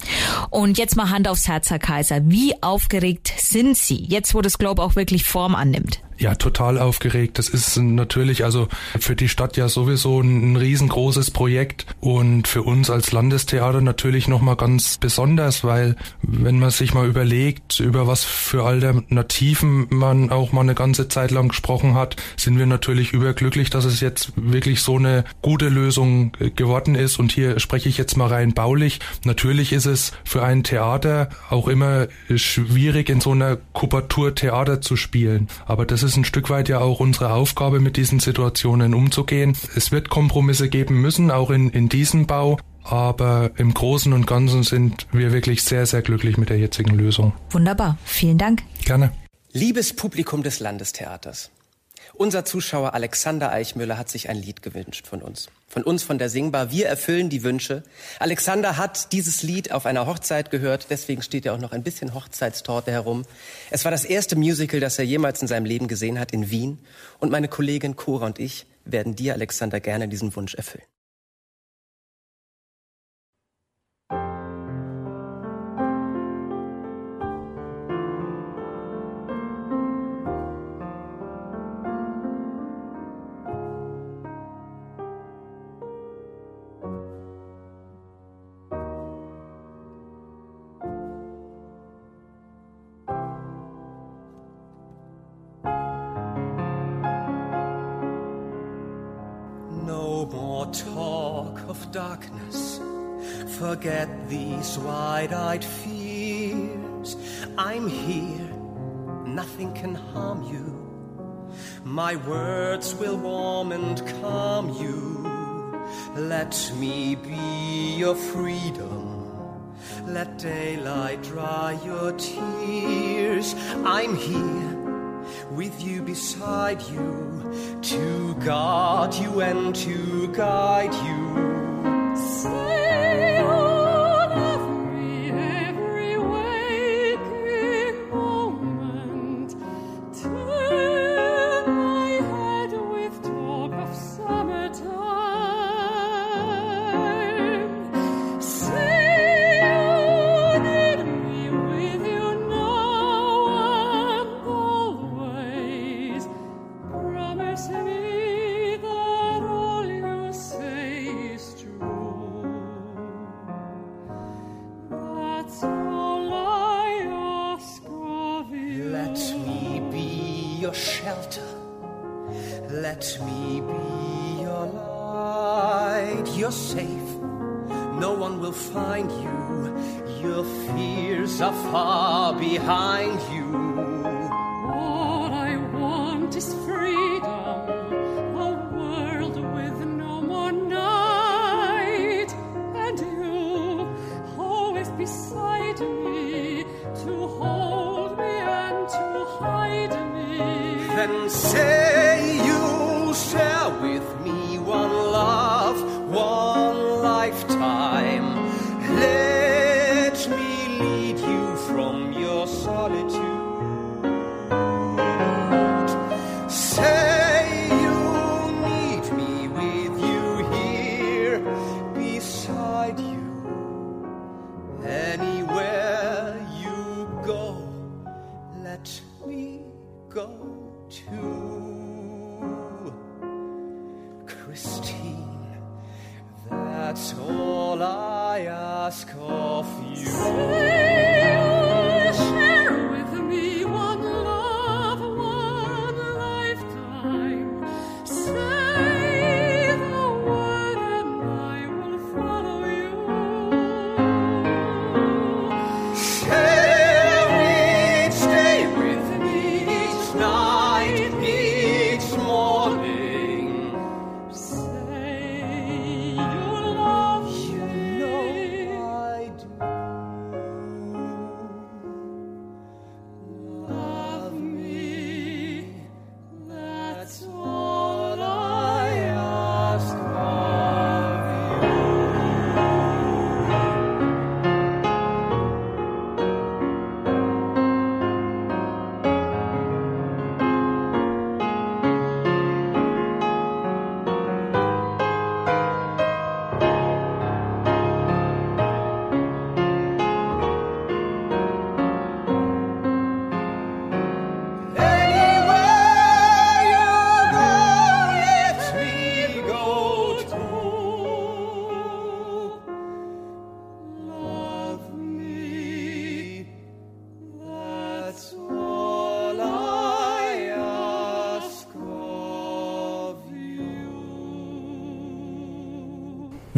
Und jetzt mal Hand aufs Herz, Herr Kaiser. Wie aufgeregt sind Sie, jetzt wo das Globe auch wirklich Form annimmt? Ja, total aufgeregt. Das ist natürlich also für die Stadt ja sowieso ein riesengroßes Projekt und für uns als Landestheater natürlich nochmal ganz besonders, weil wenn man sich mal überlegt, über was für Alternativen man auch mal eine ganze Zeit lang gesprochen hat, sind wir natürlich überglücklich, dass es jetzt wirklich so eine gute Lösung geworden ist und hier spreche ich jetzt mal rein baulich. Natürlich ist es für ein Theater auch immer schwierig in so einer Kubatur Theater zu spielen, aber das ist ist ein Stück weit ja auch unsere Aufgabe, mit diesen Situationen umzugehen. Es wird Kompromisse geben müssen, auch in, in diesem Bau. Aber im Großen und Ganzen sind wir wirklich sehr, sehr glücklich mit der jetzigen Lösung. Wunderbar. Vielen Dank. Gerne. Liebes Publikum des Landestheaters. Unser Zuschauer Alexander Eichmüller hat sich ein Lied gewünscht von uns. Von uns, von der Singbar. Wir erfüllen die Wünsche. Alexander hat dieses Lied auf einer Hochzeit gehört. Deswegen steht ja auch noch ein bisschen Hochzeitstorte herum. Es war das erste Musical, das er jemals in seinem Leben gesehen hat in Wien. Und meine Kollegin Cora und ich werden dir, Alexander, gerne diesen Wunsch erfüllen. Darkness. Forget these wide eyed fears. I'm here, nothing can harm you. My words will warm and calm you. Let me be your freedom. Let daylight dry your tears. I'm here with you beside you to guard you and to guide you.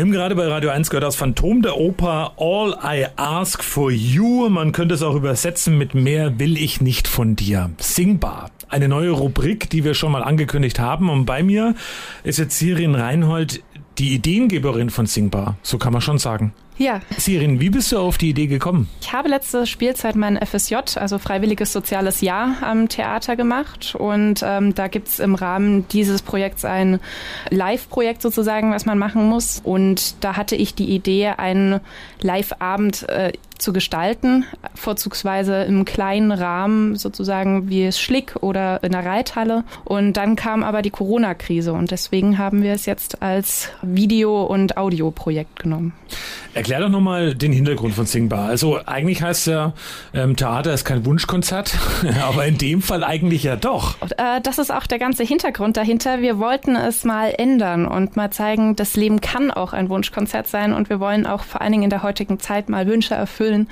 Wir haben gerade bei Radio 1 gehört das Phantom der Oper All I Ask for You. Man könnte es auch übersetzen mit Mehr will ich nicht von dir. Singbar. Eine neue Rubrik, die wir schon mal angekündigt haben. Und bei mir ist jetzt Sirin Reinhold, die Ideengeberin von Singbar. So kann man schon sagen. Ja. Sirin, wie bist du auf die Idee gekommen? Ich habe letzte Spielzeit mein FSJ, also Freiwilliges Soziales Jahr, am Theater gemacht. Und ähm, da gibt's im Rahmen dieses Projekts ein Live-Projekt sozusagen, was man machen muss. Und da hatte ich die Idee, einen Live-Abend äh, zu gestalten, vorzugsweise im kleinen Rahmen sozusagen wie es Schlick oder in der Reithalle. Und dann kam aber die Corona-Krise und deswegen haben wir es jetzt als Video- und Audioprojekt genommen. Erklär doch nochmal den Hintergrund von Singbar. Also eigentlich heißt ja, ähm, Theater ist kein Wunschkonzert, aber in dem Fall eigentlich ja doch. Äh, das ist auch der ganze Hintergrund dahinter. Wir wollten es mal ändern und mal zeigen, das Leben kann auch ein Wunschkonzert sein und wir wollen auch vor allen Dingen in der heutigen Zeit mal Wünsche erfüllen And.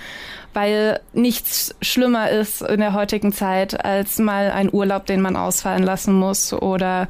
Weil nichts schlimmer ist in der heutigen Zeit als mal ein Urlaub, den man ausfallen lassen muss oder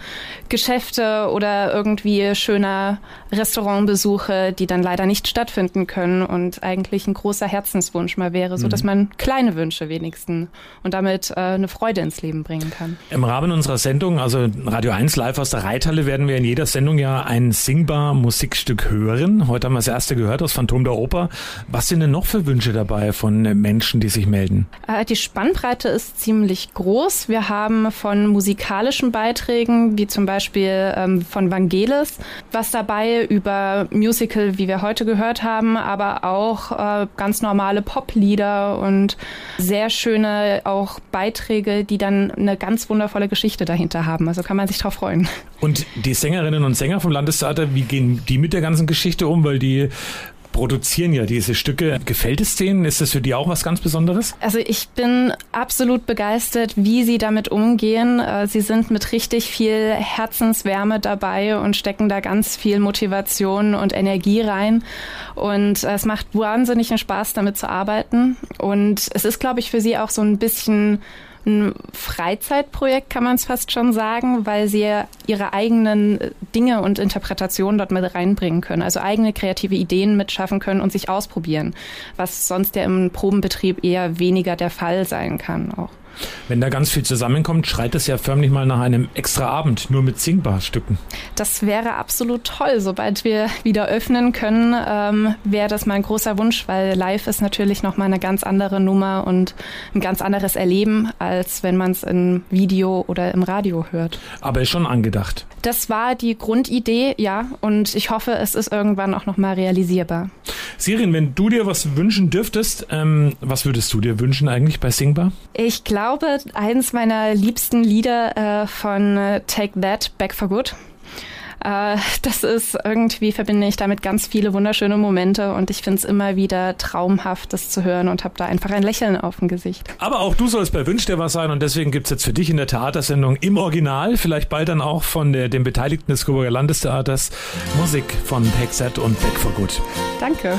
Geschäfte oder irgendwie schöner Restaurantbesuche, die dann leider nicht stattfinden können und eigentlich ein großer Herzenswunsch mal wäre, so dass mhm. man kleine Wünsche wenigstens und damit äh, eine Freude ins Leben bringen kann. Im Rahmen unserer Sendung, also Radio 1 live aus der Reithalle, werden wir in jeder Sendung ja ein singbar Musikstück hören. Heute haben wir das erste gehört aus Phantom der Oper. Was sind denn noch für Wünsche dabei von Menschen, die sich melden? Äh, die Spannbreite ist ziemlich groß. Wir haben von musikalischen Beiträgen, wie zum Beispiel ähm, von Vangelis, was dabei über Musical, wie wir heute gehört haben, aber auch äh, ganz normale Poplieder und sehr schöne auch Beiträge, die dann eine ganz wundervolle Geschichte dahinter haben. Also kann man sich darauf freuen. Und die Sängerinnen und Sänger vom Landestheater, wie gehen die mit der ganzen Geschichte um? Weil die produzieren ja diese Stücke. Gefällt es denen? Ist das für die auch was ganz Besonderes? Also ich bin absolut begeistert, wie sie damit umgehen. Äh, sie sind mit richtig viel Herzenswärme dabei und stecken da ganz viel Motivation und Energie rein. Und es macht wahnsinnigen Spaß, damit zu arbeiten. Und es ist, glaube ich, für sie auch so ein bisschen ein Freizeitprojekt, kann man es fast schon sagen, weil sie ihre eigenen Dinge und Interpretationen dort mit reinbringen können, also eigene kreative Ideen mitschaffen können und sich ausprobieren, was sonst ja im Probenbetrieb eher weniger der Fall sein kann auch. Wenn da ganz viel zusammenkommt, schreit es ja förmlich mal nach einem extra Abend, nur mit Singbar-Stücken. Das wäre absolut toll. Sobald wir wieder öffnen können, ähm, wäre das mein großer Wunsch, weil live ist natürlich nochmal eine ganz andere Nummer und ein ganz anderes Erleben, als wenn man es im Video oder im Radio hört. Aber ist schon angedacht. Das war die Grundidee, ja, und ich hoffe, es ist irgendwann auch nochmal realisierbar. Sirin, wenn du dir was wünschen dürftest, ähm, was würdest du dir wünschen eigentlich bei Singbar? Ich glaube, eins meiner liebsten Lieder äh, von äh, Take That, Back for Good. Äh, das ist irgendwie, verbinde ich damit ganz viele wunderschöne Momente und ich finde es immer wieder traumhaft, das zu hören und habe da einfach ein Lächeln auf dem Gesicht. Aber auch du sollst bei Wünsch dir was sein und deswegen gibt es jetzt für dich in der Theatersendung im Original, vielleicht bald dann auch von der, den Beteiligten des Coburger Landestheaters, Musik von Hexet und Back for Good. Danke.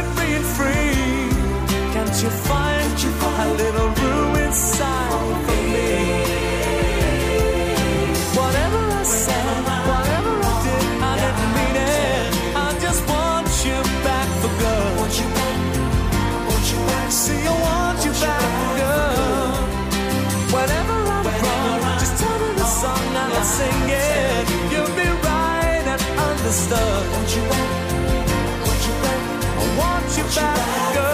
being free. Can't you find, you find a little room inside for me? Whatever I said, whatever I did, I didn't mean it. I just want you back for good. Want you back, want you back. See, I want you back for good. Whenever I'm wrong, just tell me the song and I'll sing it. You'll be right and understood. Want you back, want you back. I want you back for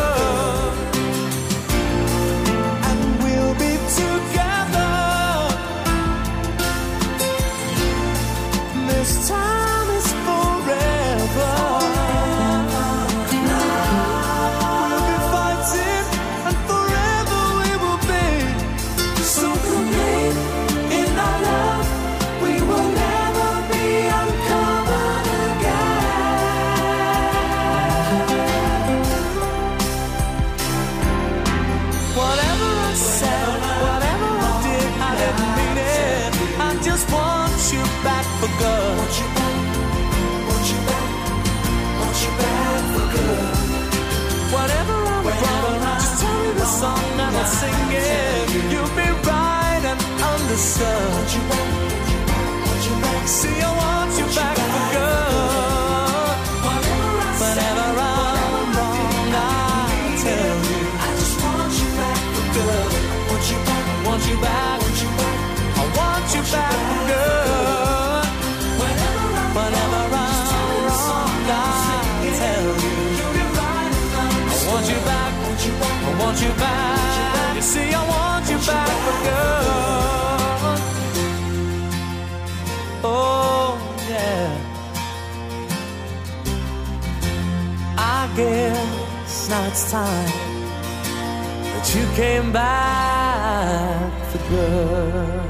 I want you back. Whenever I'm wrong, I'll tell you. I just want you back. Want you back. I want you back. Whenever I'm wrong, I'll tell you. I want you back, I want you back. It's time that you came back for good.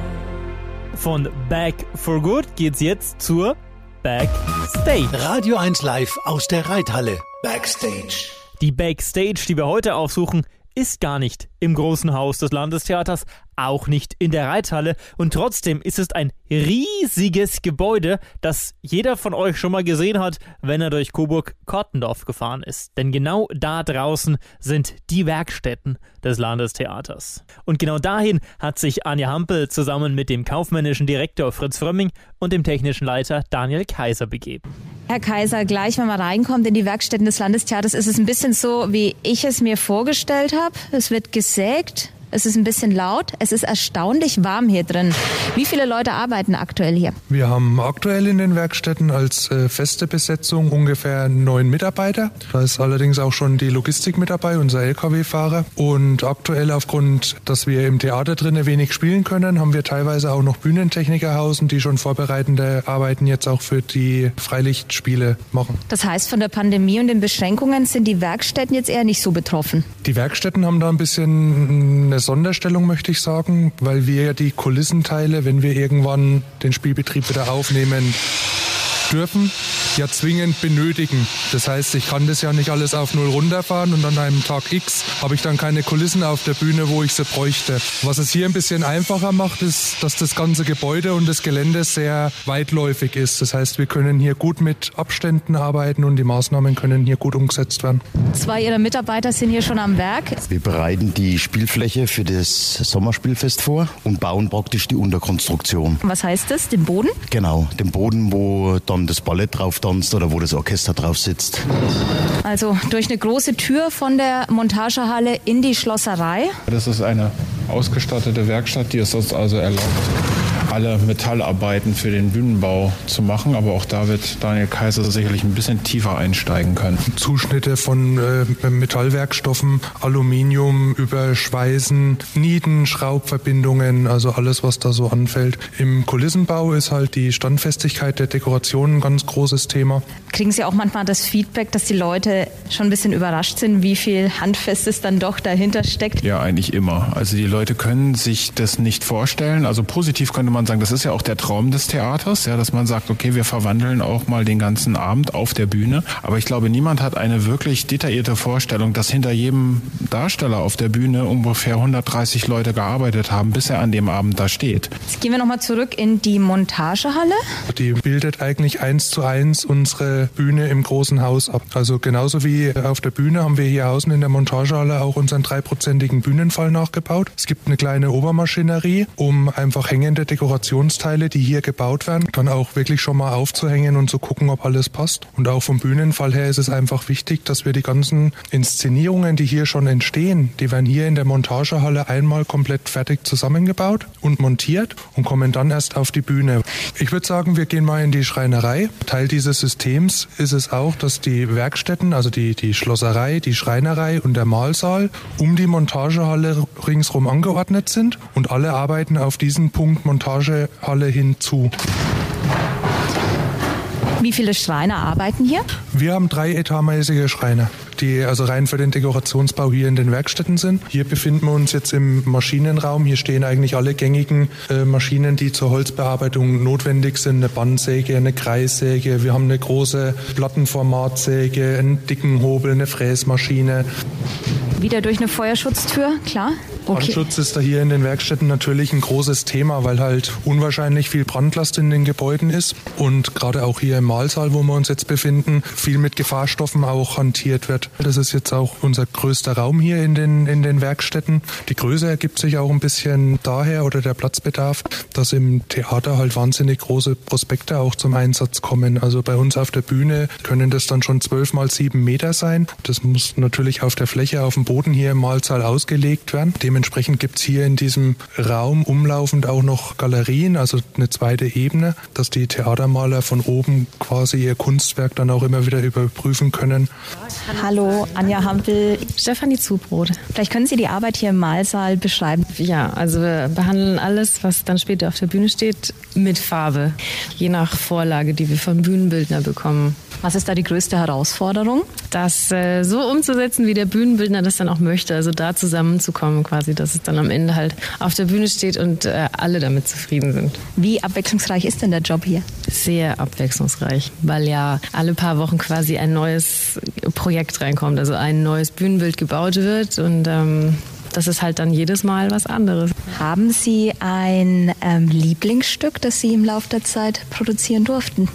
Von Back for Good geht's jetzt zur Backstage. Radio 1 Live aus der Reithalle. Backstage. Die Backstage, die wir heute aufsuchen, ist gar nicht im großen Haus des Landestheaters, auch nicht in der Reithalle. Und trotzdem ist es ein riesiges Gebäude, das jeder von euch schon mal gesehen hat, wenn er durch Coburg-Kortendorf gefahren ist. Denn genau da draußen sind die Werkstätten des Landestheaters. Und genau dahin hat sich Anja Hampel zusammen mit dem kaufmännischen Direktor Fritz Frömming und dem technischen Leiter Daniel Kaiser begeben. Herr Kaiser, gleich wenn man reinkommt in die Werkstätten des Landestheaters, ist es ein bisschen so, wie ich es mir vorgestellt habe. Es wird gesägt, es ist ein bisschen laut. Es ist erstaunlich warm hier drin. Wie viele Leute arbeiten aktuell hier? Wir haben aktuell in den Werkstätten als äh, feste Besetzung ungefähr neun Mitarbeiter. Da ist allerdings auch schon die Logistik mit dabei, unser LKW-Fahrer. Und aktuell aufgrund, dass wir im Theater drinnen wenig spielen können, haben wir teilweise auch noch Bühnentechniker hausen, die schon vorbereitende Arbeiten jetzt auch für die Freilichtspiele machen. Das heißt, von der Pandemie und den Beschränkungen sind die Werkstätten jetzt eher nicht so betroffen. Die Werkstätten haben da ein bisschen eine Sonderstellung, möchte ich sagen, weil wir ja die Kulissenteile, wenn wir irgendwann den Spielbetrieb wieder aufnehmen, dürfen, ja zwingend benötigen. Das heißt, ich kann das ja nicht alles auf Null runterfahren und an einem Tag X habe ich dann keine Kulissen auf der Bühne, wo ich sie bräuchte. Was es hier ein bisschen einfacher macht, ist, dass das ganze Gebäude und das Gelände sehr weitläufig ist. Das heißt, wir können hier gut mit Abständen arbeiten und die Maßnahmen können hier gut umgesetzt werden. Zwei Ihrer Mitarbeiter sind hier schon am Werk. Wir bereiten die Spielfläche für das Sommerspielfest vor und bauen praktisch die Unterkonstruktion. Was heißt das? Den Boden? Genau, den Boden, wo dann das Ballett drauf tanzt oder wo das Orchester drauf sitzt. Also durch eine große Tür von der Montagehalle in die Schlosserei. Das ist eine ausgestattete Werkstatt, die es uns also erlaubt, alle Metallarbeiten für den Bühnenbau zu machen. Aber auch da wird Daniel Kaiser sicherlich ein bisschen tiefer einsteigen können. Zuschnitte von äh, Metallwerkstoffen, Aluminium über Schweißen, Nieten, Schraubverbindungen, also alles, was da so anfällt. Im Kulissenbau ist halt die Standfestigkeit der Dekoration ein ganz großes Thema. Kriegen Sie auch manchmal das Feedback, dass die Leute schon ein bisschen überrascht sind, wie viel Handfestes dann doch dahinter steckt? Ja, eigentlich immer. Also die Leute können sich das nicht vorstellen. Also positiv könnte man sagen, das ist ja auch der Traum des Theaters, ja, dass man sagt, okay, wir verwandeln auch mal den ganzen Abend auf der Bühne. Aber ich glaube, niemand hat eine wirklich detaillierte Vorstellung, dass hinter jedem Darsteller auf der Bühne ungefähr 130 Leute gearbeitet haben, bis er an dem Abend da steht. Jetzt gehen wir nochmal zurück in die Montagehalle. Die bildet eigentlich eins zu eins unsere Bühne im großen Haus ab. Also genauso wie auf der Bühne haben wir hier außen in der Montagehalle auch unseren dreiprozentigen Bühnenfall nachgebaut. Es gibt eine kleine Obermaschinerie, um einfach hängende Dekorationsteile, die hier gebaut werden, dann auch wirklich schon mal aufzuhängen und zu gucken, ob alles passt. Und auch vom Bühnenfall her ist es einfach wichtig, dass wir die ganzen Inszenierungen, die hier schon entstehen, die werden hier in der Montagehalle einmal komplett fertig zusammengebaut und montiert und kommen dann erst auf die Bühne. Ich würde sagen, wir gehen mal in die Schreinerei. Teil dieses Systems ist es auch, dass die Werkstätten, also die, die Schlosserei, die Schreinerei und der Mahlsaal um die Montagehalle ringsrum angeordnet sind und alle arbeiten auf diesen Punkt Montagehalle hinzu. Wie viele Schreiner arbeiten hier? Wir haben drei etatmäßige Schreiner, die also rein für den Dekorationsbau hier in den Werkstätten sind. Hier befinden wir uns jetzt im Maschinenraum. Hier stehen eigentlich alle gängigen äh, Maschinen, die zur Holzbearbeitung notwendig sind. Eine Bandsäge, eine Kreissäge. Wir haben eine große Plattenformatsäge, einen dicken Hobel, eine Fräsmaschine. Wieder durch eine Feuerschutztür, klar. Brandschutz ist da hier in den Werkstätten natürlich ein großes Thema, weil halt unwahrscheinlich viel Brandlast in den Gebäuden ist und gerade auch hier im Mahlsaal, wo wir uns jetzt befinden, viel mit Gefahrstoffen auch hantiert wird. Das ist jetzt auch unser größter Raum hier in den, in den Werkstätten. Die Größe ergibt sich auch ein bisschen daher oder der Platzbedarf, dass im Theater halt wahnsinnig große Prospekte auch zum Einsatz kommen. Also bei uns auf der Bühne können das dann schon zwölf mal sieben Meter sein. Das muss natürlich auf der Fläche, auf dem Boden hier im Mahlsaal ausgelegt werden. Dementsprechend gibt's hier in diesem Raum umlaufend auch noch Galerien, also eine zweite Ebene, dass die Theatermaler von oben quasi ihr Kunstwerk dann auch immer wieder überprüfen können. Hallo, Anja Hampel. Stefanie Zubrot. Vielleicht können Sie die Arbeit hier im Mahlsaal beschreiben. Ja, also wir behandeln alles, was dann später auf der Bühne steht, mit Farbe. Je nach Vorlage, die wir vom Bühnenbildner bekommen. Was ist da die größte Herausforderung? Das äh, so umzusetzen, wie der Bühnenbildner das dann auch möchte. Also da zusammenzukommen quasi, dass es dann am Ende halt auf der Bühne steht und äh, alle damit zufrieden sind. Wie abwechslungsreich ist denn der Job hier? Sehr abwechslungsreich, weil ja alle paar Wochen quasi ein neues Projekt reinkommt. Also ein neues Bühnenbild gebaut wird und ähm, das ist halt dann jedes Mal was anderes. Haben Sie ein ähm, Lieblingsstück, das Sie im Laufe der Zeit produzieren durften?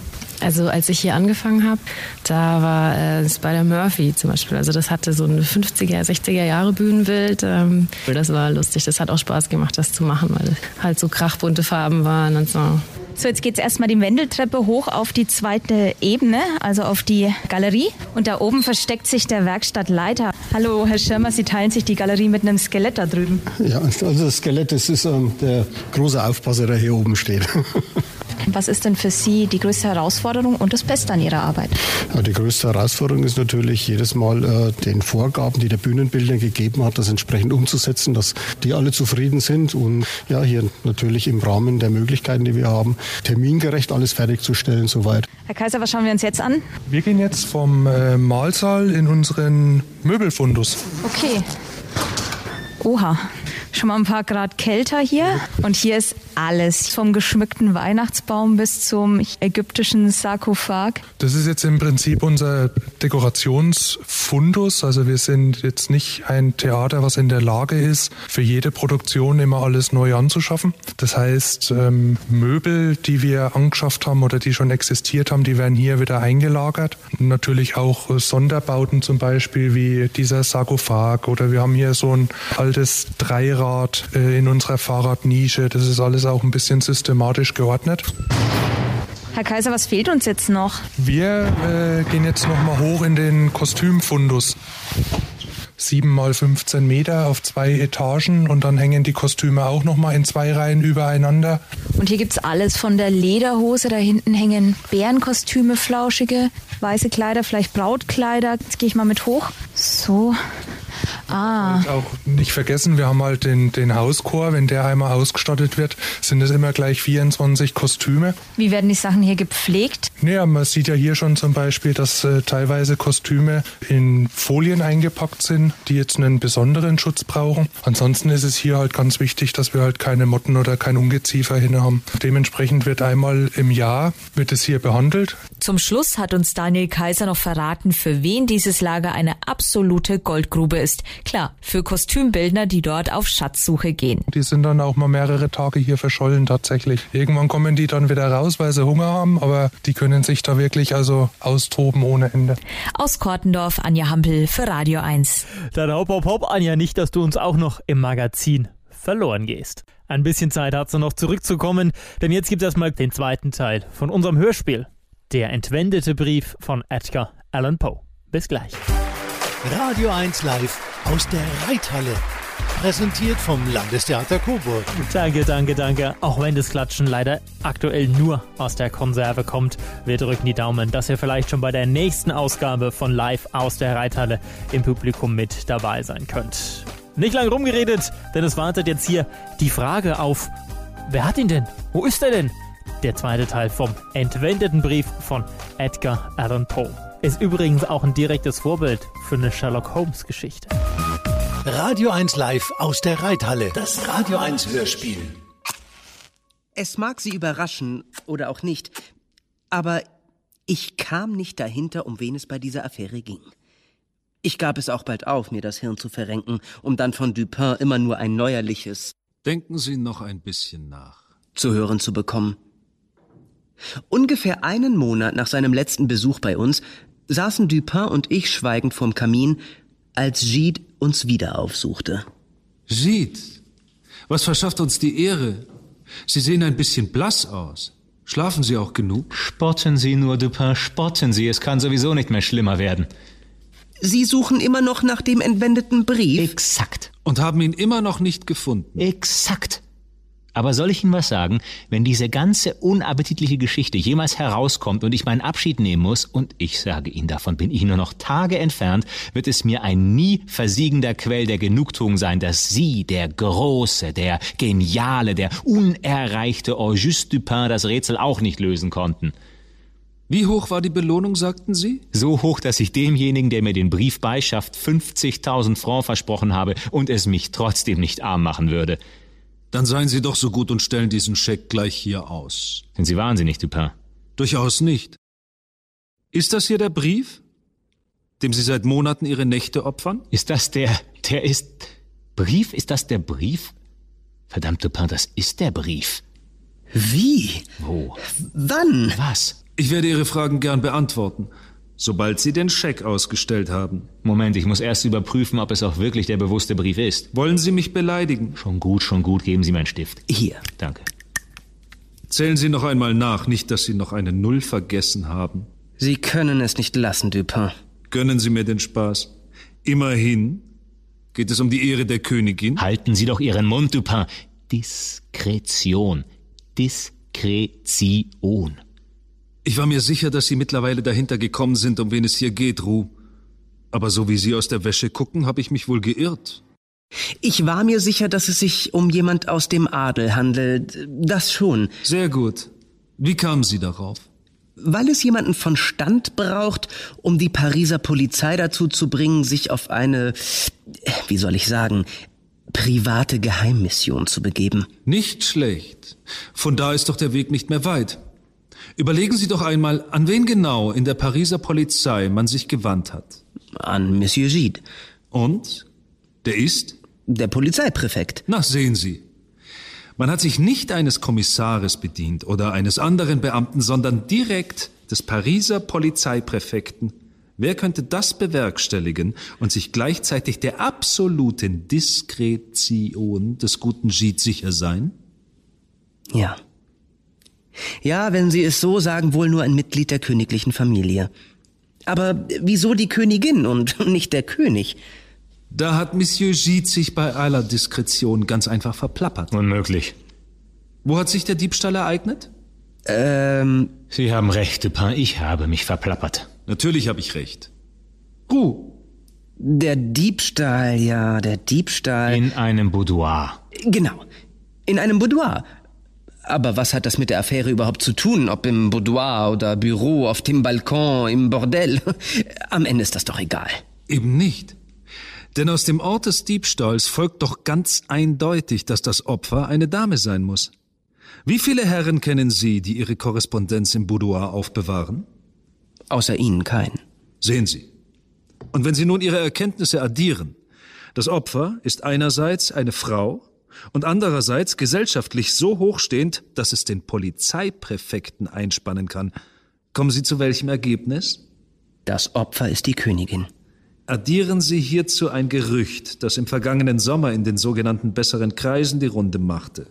Also als ich hier angefangen habe, da war äh, Spider Murphy zum Beispiel. Also das hatte so ein 50er, 60er Jahre Bühnenbild. Ähm, das war lustig. Das hat auch Spaß gemacht, das zu machen, weil halt so krachbunte Farben waren und so. So, jetzt geht's erstmal die Wendeltreppe hoch auf die zweite Ebene, also auf die Galerie. Und da oben versteckt sich der Werkstattleiter. Hallo, Herr Schirmer, Sie teilen sich die Galerie mit einem Skelett da drüben. Ja, also das Skelett, das ist ähm, der große Aufpasser, der hier oben steht. Was ist denn für Sie die größte Herausforderung und das Beste an Ihrer Arbeit? Ja, die größte Herausforderung ist natürlich jedes Mal äh, den Vorgaben, die der Bühnenbildner gegeben hat, das entsprechend umzusetzen, dass die alle zufrieden sind und ja, hier natürlich im Rahmen der Möglichkeiten, die wir haben, termingerecht alles fertigzustellen soweit. Herr Kaiser, was schauen wir uns jetzt an? Wir gehen jetzt vom äh, Mahlsaal in unseren Möbelfundus. Okay. Oha. Schon mal ein paar Grad kälter hier. Und hier ist alles. Vom geschmückten Weihnachtsbaum bis zum ägyptischen Sarkophag. Das ist jetzt im Prinzip unser Dekorationsfundus. Also wir sind jetzt nicht ein Theater, was in der Lage ist, für jede Produktion immer alles neu anzuschaffen. Das heißt, ähm, Möbel, die wir angeschafft haben oder die schon existiert haben, die werden hier wieder eingelagert. Natürlich auch Sonderbauten zum Beispiel wie dieser Sarkophag oder wir haben hier so ein altes Dreirad äh, in unserer Fahrradnische. Das ist alles auch ein bisschen systematisch geordnet. Herr Kaiser, was fehlt uns jetzt noch? Wir äh, gehen jetzt nochmal hoch in den Kostümfundus. 7 mal 15 Meter auf zwei Etagen und dann hängen die Kostüme auch nochmal in zwei Reihen übereinander. Und hier gibt's alles von der Lederhose, da hinten hängen Bärenkostüme, flauschige, weiße Kleider, vielleicht Brautkleider. Jetzt gehe ich mal mit hoch. So. Ah. Und auch nicht vergessen, wir haben halt den, den Hauschor, wenn der einmal ausgestattet wird, sind es immer gleich 24 Kostüme. Wie werden die Sachen hier gepflegt? Naja, man sieht ja hier schon zum Beispiel, dass äh, teilweise Kostüme in Folien eingepackt sind, die jetzt einen besonderen Schutz brauchen. Ansonsten ist es hier halt ganz wichtig, dass wir halt keine Motten oder kein Ungeziefer hin haben. Dementsprechend wird einmal im Jahr wird es hier behandelt. Zum Schluss hat uns Daniel Kaiser noch verraten, für wen dieses Lager eine absolute Goldgrube ist. Klar, für Kostümbildner, die dort auf Schatzsuche gehen. Die sind dann auch mal mehrere Tage hier verschollen tatsächlich. Irgendwann kommen die dann wieder raus, weil sie Hunger haben, aber die können sich da wirklich also austoben ohne Ende. Aus Kortendorf, Anja Hampel für Radio 1. Dann hopp, hopp, hopp, Anja, nicht, dass du uns auch noch im Magazin verloren gehst. Ein bisschen Zeit hat's noch zurückzukommen, denn jetzt gibt es erstmal den zweiten Teil von unserem Hörspiel. Der entwendete Brief von Edgar Allan Poe. Bis gleich. Radio 1 live aus der Reithalle. Präsentiert vom Landestheater Coburg. Danke, danke, danke. Auch wenn das Klatschen leider aktuell nur aus der Konserve kommt, wir drücken die Daumen, dass ihr vielleicht schon bei der nächsten Ausgabe von Live aus der Reithalle im Publikum mit dabei sein könnt. Nicht lang rumgeredet, denn es wartet jetzt hier die Frage auf, wer hat ihn denn? Wo ist er denn? Der zweite Teil vom entwendeten Brief von Edgar Allan Poe. Ist übrigens auch ein direktes Vorbild für eine Sherlock Holmes Geschichte. Radio 1 live aus der Reithalle. Das Radio 1 Hörspiel. Es mag Sie überraschen oder auch nicht, aber ich kam nicht dahinter, um wen es bei dieser Affäre ging. Ich gab es auch bald auf, mir das Hirn zu verrenken, um dann von Dupin immer nur ein neuerliches Denken Sie noch ein bisschen nach. zu hören zu bekommen. Ungefähr einen Monat nach seinem letzten Besuch bei uns saßen Dupin und ich schweigend vorm Kamin, als Gide uns wieder aufsuchte. Gide, was verschafft uns die Ehre? Sie sehen ein bisschen blass aus. Schlafen Sie auch genug? Spotten Sie nur, Dupin, spotten Sie. Es kann sowieso nicht mehr schlimmer werden. Sie suchen immer noch nach dem entwendeten Brief? Exakt. Und haben ihn immer noch nicht gefunden? Exakt. Aber soll ich Ihnen was sagen? Wenn diese ganze unappetitliche Geschichte jemals herauskommt und ich meinen Abschied nehmen muss, und ich sage Ihnen, davon bin ich nur noch Tage entfernt, wird es mir ein nie versiegender Quell der Genugtuung sein, dass Sie, der große, der geniale, der unerreichte Auguste Dupin, das Rätsel auch nicht lösen konnten. Wie hoch war die Belohnung, sagten Sie? So hoch, dass ich demjenigen, der mir den Brief beischafft, 50.000 Francs versprochen habe und es mich trotzdem nicht arm machen würde. Dann seien Sie doch so gut und stellen diesen Scheck gleich hier aus. Sind Sie wahnsinnig, Dupin? Durchaus nicht. Ist das hier der Brief, dem Sie seit Monaten Ihre Nächte opfern? Ist das der, der ist... Brief? Ist das der Brief? Verdammt, Dupin, das ist der Brief. Wie? Wo? Wann? Was? Ich werde Ihre Fragen gern beantworten, sobald Sie den Scheck ausgestellt haben. Moment, ich muss erst überprüfen, ob es auch wirklich der bewusste Brief ist. Wollen Sie mich beleidigen? Schon gut, schon gut, geben Sie meinen Stift. Hier. Danke. Zählen Sie noch einmal nach, nicht, dass Sie noch eine Null vergessen haben. Sie können es nicht lassen, Dupin. Gönnen Sie mir den Spaß. Immerhin geht es um die Ehre der Königin. Halten Sie doch Ihren Mund, Dupin. Diskretion. Diskretion. Ich war mir sicher, dass Sie mittlerweile dahinter gekommen sind, um wen es hier geht, Ruh. Aber so wie Sie aus der Wäsche gucken, habe ich mich wohl geirrt. Ich war mir sicher, dass es sich um jemand aus dem Adel handelt. Das schon. Sehr gut. Wie kamen Sie darauf? Weil es jemanden von Stand braucht, um die Pariser Polizei dazu zu bringen, sich auf eine, wie soll ich sagen, private Geheimmission zu begeben. Nicht schlecht. Von da ist doch der Weg nicht mehr weit. Überlegen Sie doch einmal, an wen genau in der Pariser Polizei man sich gewandt hat. An Monsieur Gide. Und? Der ist? Der Polizeipräfekt. Na, sehen Sie. Man hat sich nicht eines Kommissares bedient oder eines anderen Beamten, sondern direkt des Pariser Polizeipräfekten. Wer könnte das bewerkstelligen und sich gleichzeitig der absoluten Diskretion des guten Gide sicher sein? Ja. Ja, wenn Sie es so sagen, wohl nur ein Mitglied der königlichen Familie. Aber wieso die Königin und nicht der König? Da hat Monsieur Gide sich bei aller Diskretion ganz einfach verplappert. Unmöglich. Wo hat sich der Diebstahl ereignet? Ähm. Sie haben recht, Dupin, ich habe mich verplappert. Natürlich habe ich recht. Ruh. Der Diebstahl, ja, der Diebstahl. In einem Boudoir. Genau. In einem Boudoir. Aber was hat das mit der Affäre überhaupt zu tun? Ob im Boudoir oder Büro, auf dem Balkon, im Bordell? Am Ende ist das doch egal. Eben nicht. Denn aus dem Ort des Diebstahls folgt doch ganz eindeutig, dass das Opfer eine Dame sein muss. Wie viele Herren kennen Sie, die ihre Korrespondenz im Boudoir aufbewahren? Außer Ihnen keinen. Sehen Sie. Und wenn Sie nun Ihre Erkenntnisse addieren, das Opfer ist einerseits eine Frau und andererseits gesellschaftlich so hochstehend, dass es den Polizeipräfekten einspannen kann, kommen Sie zu welchem Ergebnis? Das Opfer ist die Königin. Addieren Sie hierzu ein Gerücht, das im vergangenen Sommer in den sogenannten besseren Kreisen die Runde machte.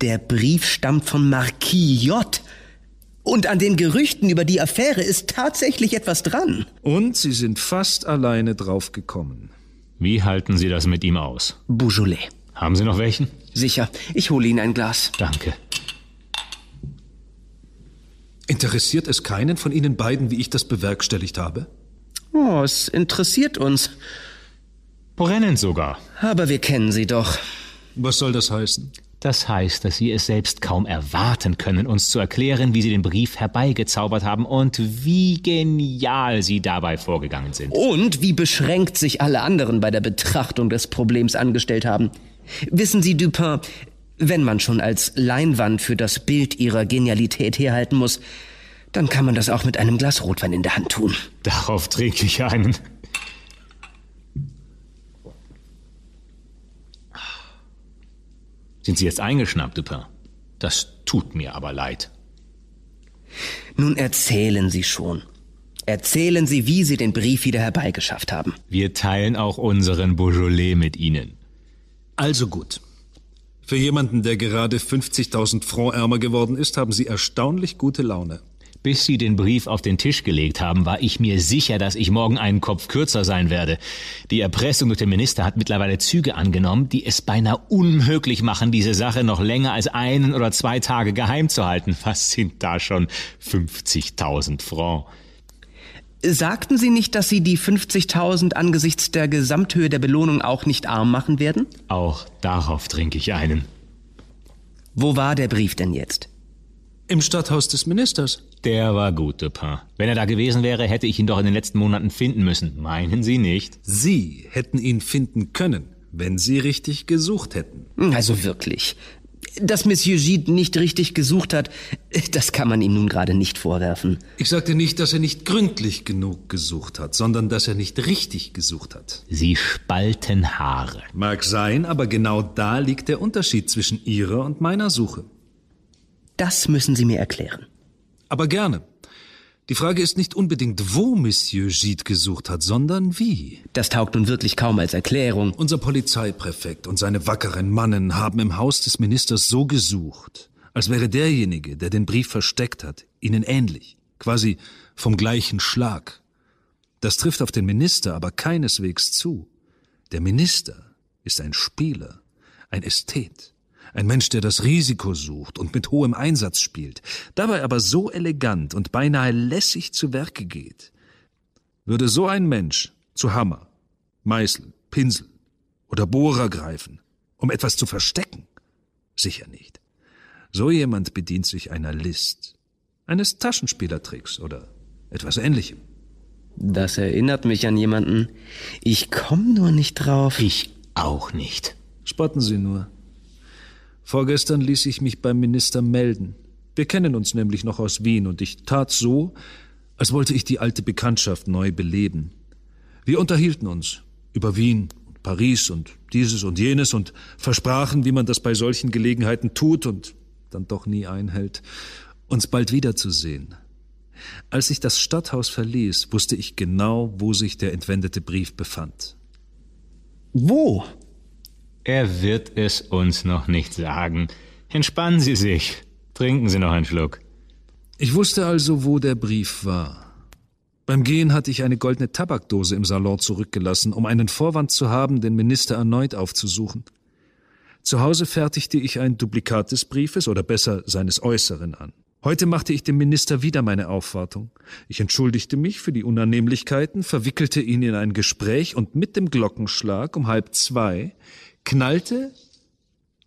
Der Brief stammt von Marquis J. Und an den Gerüchten über die Affäre ist tatsächlich etwas dran. Und Sie sind fast alleine draufgekommen. Wie halten Sie das mit ihm aus? Beaujolais. Haben Sie noch welchen? Sicher. Ich hole Ihnen ein Glas. Danke. Interessiert es keinen von Ihnen beiden, wie ich das bewerkstelligt habe? Oh, es interessiert uns. Brennend sogar. Aber wir kennen Sie doch. Was soll das heißen? Das heißt, dass Sie es selbst kaum erwarten können, uns zu erklären, wie Sie den Brief herbeigezaubert haben und wie genial Sie dabei vorgegangen sind. Und wie beschränkt sich alle anderen bei der Betrachtung des Problems angestellt haben. Wissen Sie, Dupin, wenn man schon als Leinwand für das Bild Ihrer Genialität herhalten muss, dann kann man das auch mit einem Glas Rotwein in der Hand tun. Darauf trinke ich einen. Sind Sie jetzt eingeschnappt, Dupin? Das tut mir aber leid. Nun erzählen Sie schon. Erzählen Sie, wie Sie den Brief wieder herbeigeschafft haben. Wir teilen auch unseren Beaujolais mit Ihnen. Also gut. Für jemanden, der gerade 50.000 Franc ärmer geworden ist, haben Sie erstaunlich gute Laune. Bis Sie den Brief auf den Tisch gelegt haben, war ich mir sicher, dass ich morgen einen Kopf kürzer sein werde. Die Erpressung durch den Minister hat mittlerweile Züge angenommen, die es beinahe unmöglich machen, diese Sache noch länger als einen oder zwei Tage geheim zu halten. Was sind da schon 50.000 Franc? Sagten Sie nicht, dass Sie die 50.000 angesichts der Gesamthöhe der Belohnung auch nicht arm machen werden? Auch darauf trinke ich einen. Wo war der Brief denn jetzt? Im Stadthaus des Ministers. Der war gut, Dupin. Wenn er da gewesen wäre, hätte ich ihn doch in den letzten Monaten finden müssen. Meinen Sie nicht? Sie hätten ihn finden können, wenn Sie richtig gesucht hätten. Also wirklich. Dass Monsieur Gide nicht richtig gesucht hat, das kann man ihm nun gerade nicht vorwerfen. Ich sagte nicht, dass er nicht gründlich genug gesucht hat, sondern dass er nicht richtig gesucht hat. Sie spalten Haare. Mag sein, aber genau da liegt der Unterschied zwischen Ihrer und meiner Suche. Das müssen Sie mir erklären. Aber gerne. Die Frage ist nicht unbedingt, wo Monsieur Gide gesucht hat, sondern wie. Das taugt nun wirklich kaum als Erklärung. Unser Polizeipräfekt und seine wackeren Mannen haben im Haus des Ministers so gesucht, als wäre derjenige, der den Brief versteckt hat, ihnen ähnlich, quasi vom gleichen Schlag. Das trifft auf den Minister aber keineswegs zu. Der Minister ist ein Spieler, ein Ästhet. Ein Mensch, der das Risiko sucht und mit hohem Einsatz spielt, dabei aber so elegant und beinahe lässig zu Werke geht. Würde so ein Mensch zu Hammer, Meißel, Pinsel oder Bohrer greifen, um etwas zu verstecken? Sicher nicht. So jemand bedient sich einer List, eines Taschenspielertricks oder etwas ähnlichem. Das erinnert mich an jemanden. Ich komme nur nicht drauf. Ich auch nicht. Spotten Sie nur. Vorgestern ließ ich mich beim Minister melden. Wir kennen uns nämlich noch aus Wien und ich tat so, als wollte ich die alte Bekanntschaft neu beleben. Wir unterhielten uns über Wien und Paris und dieses und jenes und versprachen, wie man das bei solchen Gelegenheiten tut und dann doch nie einhält, uns bald wiederzusehen. Als ich das Stadthaus verließ, wusste ich genau, wo sich der entwendete Brief befand. Wo? Er wird es uns noch nicht sagen. Entspannen Sie sich. Trinken Sie noch einen Schluck. Ich wusste also, wo der Brief war. Beim Gehen hatte ich eine goldene Tabakdose im Salon zurückgelassen, um einen Vorwand zu haben, den Minister erneut aufzusuchen. Zu Hause fertigte ich ein Duplikat des Briefes oder besser seines Äußeren an. Heute machte ich dem Minister wieder meine Aufwartung. Ich entschuldigte mich für die Unannehmlichkeiten, verwickelte ihn in ein Gespräch und mit dem Glockenschlag um halb zwei knallte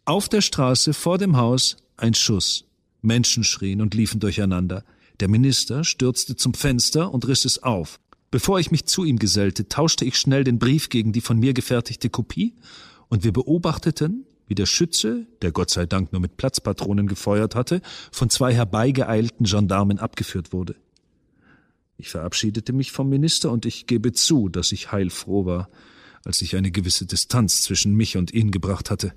auf der Straße vor dem Haus ein Schuss. Menschen schrien und liefen durcheinander. Der Minister stürzte zum Fenster und riss es auf. Bevor ich mich zu ihm gesellte, tauschte ich schnell den Brief gegen die von mir gefertigte Kopie, und wir beobachteten, wie der Schütze, der Gott sei Dank nur mit Platzpatronen gefeuert hatte, von zwei herbeigeeilten Gendarmen abgeführt wurde. Ich verabschiedete mich vom Minister und ich gebe zu, dass ich heilfroh war, als ich eine gewisse Distanz zwischen mich und ihn gebracht hatte.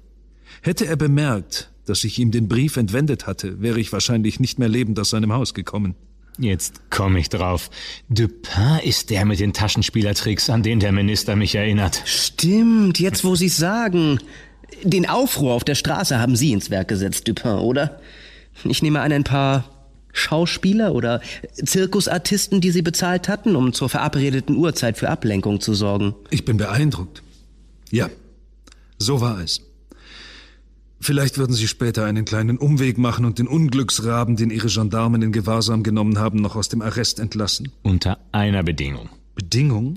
Hätte er bemerkt, dass ich ihm den Brief entwendet hatte, wäre ich wahrscheinlich nicht mehr lebend aus seinem Haus gekommen. Jetzt komme ich drauf. Dupin ist der mit den Taschenspielertricks, an den der Minister mich erinnert. Stimmt, jetzt wo Sie's sagen. Den Aufruhr auf der Straße haben Sie ins Werk gesetzt, Dupin, oder? Ich nehme an, ein paar Schauspieler oder Zirkusartisten, die Sie bezahlt hatten, um zur verabredeten Uhrzeit für Ablenkung zu sorgen. Ich bin beeindruckt. Ja, so war es. Vielleicht würden Sie später einen kleinen Umweg machen und den Unglücksraben, den Ihre Gendarmen in Gewahrsam genommen haben, noch aus dem Arrest entlassen. Unter einer Bedingung. Bedingung?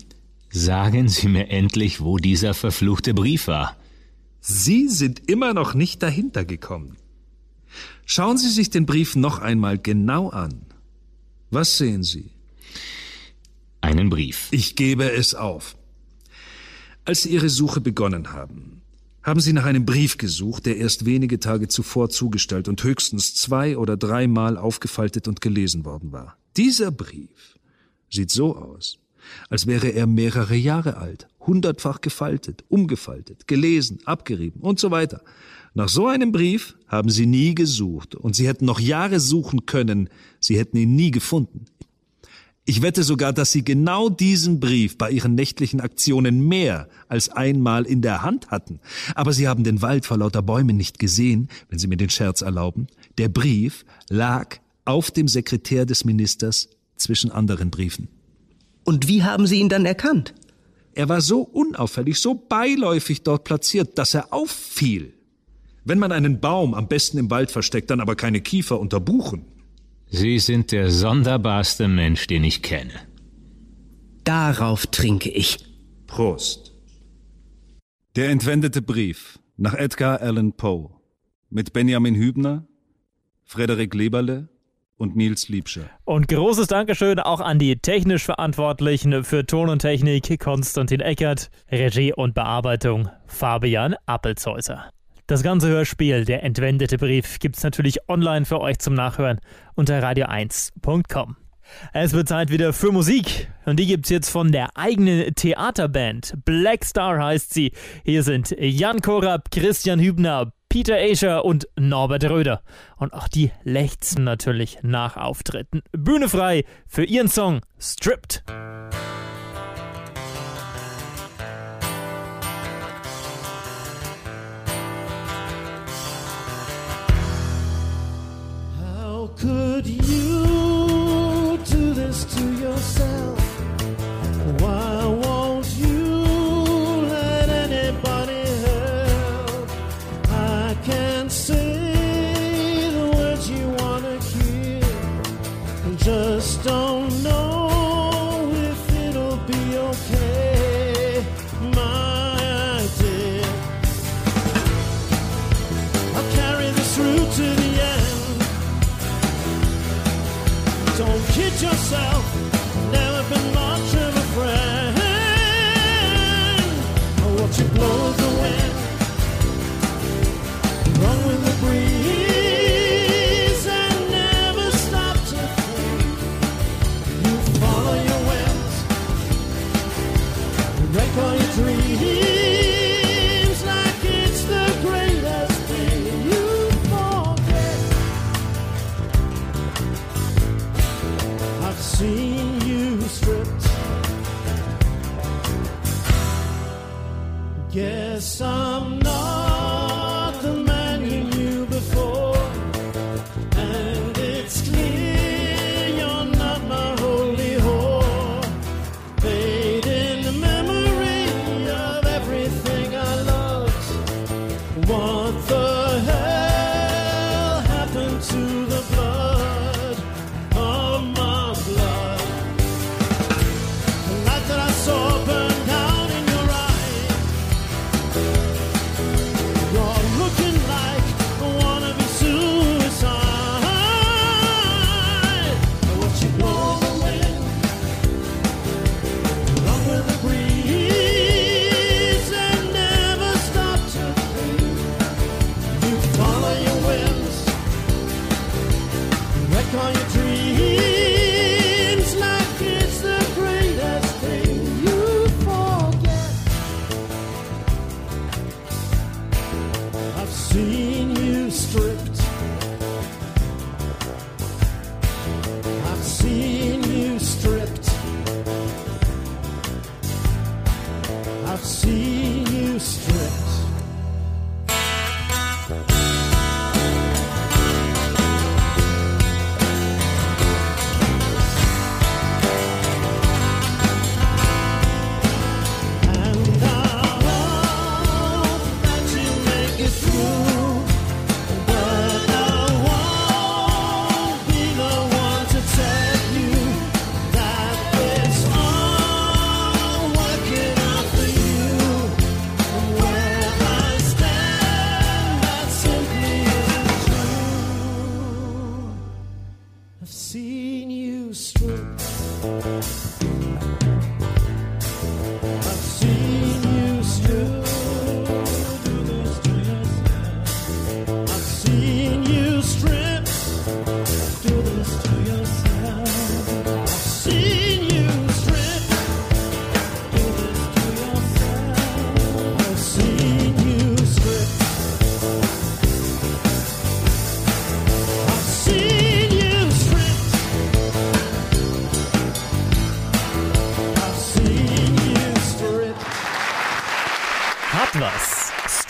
Sagen Sie mir endlich, wo dieser verfluchte Brief war. Sie sind immer noch nicht dahinter gekommen. Schauen Sie sich den Brief noch einmal genau an. Was sehen Sie? Einen Brief. Ich gebe es auf. Als Sie Ihre Suche begonnen haben, haben Sie nach einem Brief gesucht, der erst wenige Tage zuvor zugestellt und höchstens zwei oder dreimal aufgefaltet und gelesen worden war. Dieser Brief sieht so aus, als wäre er mehrere Jahre alt, hundertfach gefaltet, umgefaltet, gelesen, abgerieben und so weiter. Nach so einem Brief haben Sie nie gesucht und Sie hätten noch Jahre suchen können, Sie hätten ihn nie gefunden. Ich wette sogar, dass Sie genau diesen Brief bei Ihren nächtlichen Aktionen mehr als einmal in der Hand hatten. Aber Sie haben den Wald vor lauter Bäumen nicht gesehen, wenn Sie mir den Scherz erlauben. Der Brief lag auf dem Sekretär des Ministers zwischen anderen Briefen. Und wie haben Sie ihn dann erkannt? Er war so unauffällig, so beiläufig dort platziert, dass er auffiel. Wenn man einen Baum am besten im Wald versteckt, dann aber keine Kiefer unter Buchen. Sie sind der sonderbarste Mensch, den ich kenne. Darauf trinke ich. Prost. Der entwendete Brief nach Edgar Allan Poe mit Benjamin Hübner, Frederik Leberle und Nils Liebscher. Und großes Dankeschön auch an die technisch Verantwortlichen für Ton und Technik, Konstantin Eckert, Regie und Bearbeitung, Fabian Appelzäuser. Das ganze Hörspiel, der entwendete Brief, gibt's natürlich online für euch zum Nachhören unter radio1.com. Es wird Zeit wieder für Musik und die gibt's jetzt von der eigenen Theaterband. Black Star heißt sie. Hier sind Jan Korab, Christian Hübner, Peter Ascher und Norbert Röder. Und auch die lechzen natürlich nach Auftritten. Bühne frei für ihren Song Stripped. Could you do this to yourself?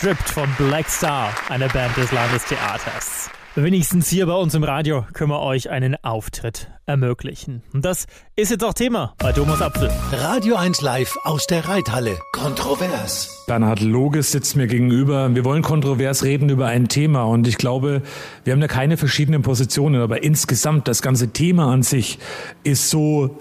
Stripped von Black Star, einer Band des Landestheaters. Wenigstens hier bei uns im Radio können wir euch einen Auftritt ermöglichen. Und das ist jetzt auch Thema bei Thomas Apfel. Radio 1 Live aus der Reithalle. Kontrovers. Bernhard Loges sitzt mir gegenüber. Wir wollen kontrovers reden über ein Thema und ich glaube, wir haben da keine verschiedenen Positionen, aber insgesamt das ganze Thema an sich ist so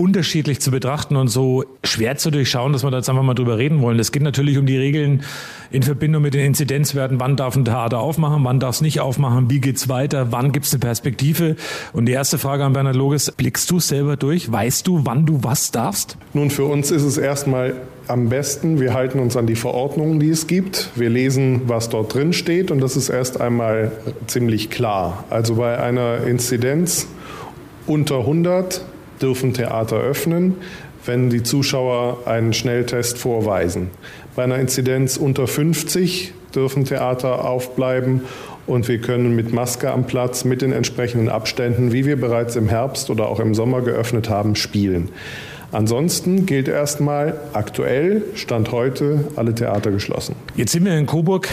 unterschiedlich zu betrachten und so schwer zu durchschauen, dass wir da jetzt einfach mal drüber reden wollen. Es geht natürlich um die Regeln in Verbindung mit den Inzidenzwerten. Wann darf ein Theater aufmachen? Wann darf es nicht aufmachen? Wie geht's weiter? Wann gibt es eine Perspektive? Und die erste Frage an Bernhard Loges. Blickst du selber durch? Weißt du, wann du was darfst? Nun, für uns ist es erstmal am besten, wir halten uns an die Verordnungen, die es gibt. Wir lesen, was dort drin steht und das ist erst einmal ziemlich klar. Also bei einer Inzidenz unter 100 dürfen Theater öffnen, wenn die Zuschauer einen Schnelltest vorweisen. Bei einer Inzidenz unter 50 dürfen Theater aufbleiben und wir können mit Maske am Platz, mit den entsprechenden Abständen, wie wir bereits im Herbst oder auch im Sommer geöffnet haben, spielen. Ansonsten gilt erstmal aktuell, Stand heute, alle Theater geschlossen. Jetzt sind wir in Coburg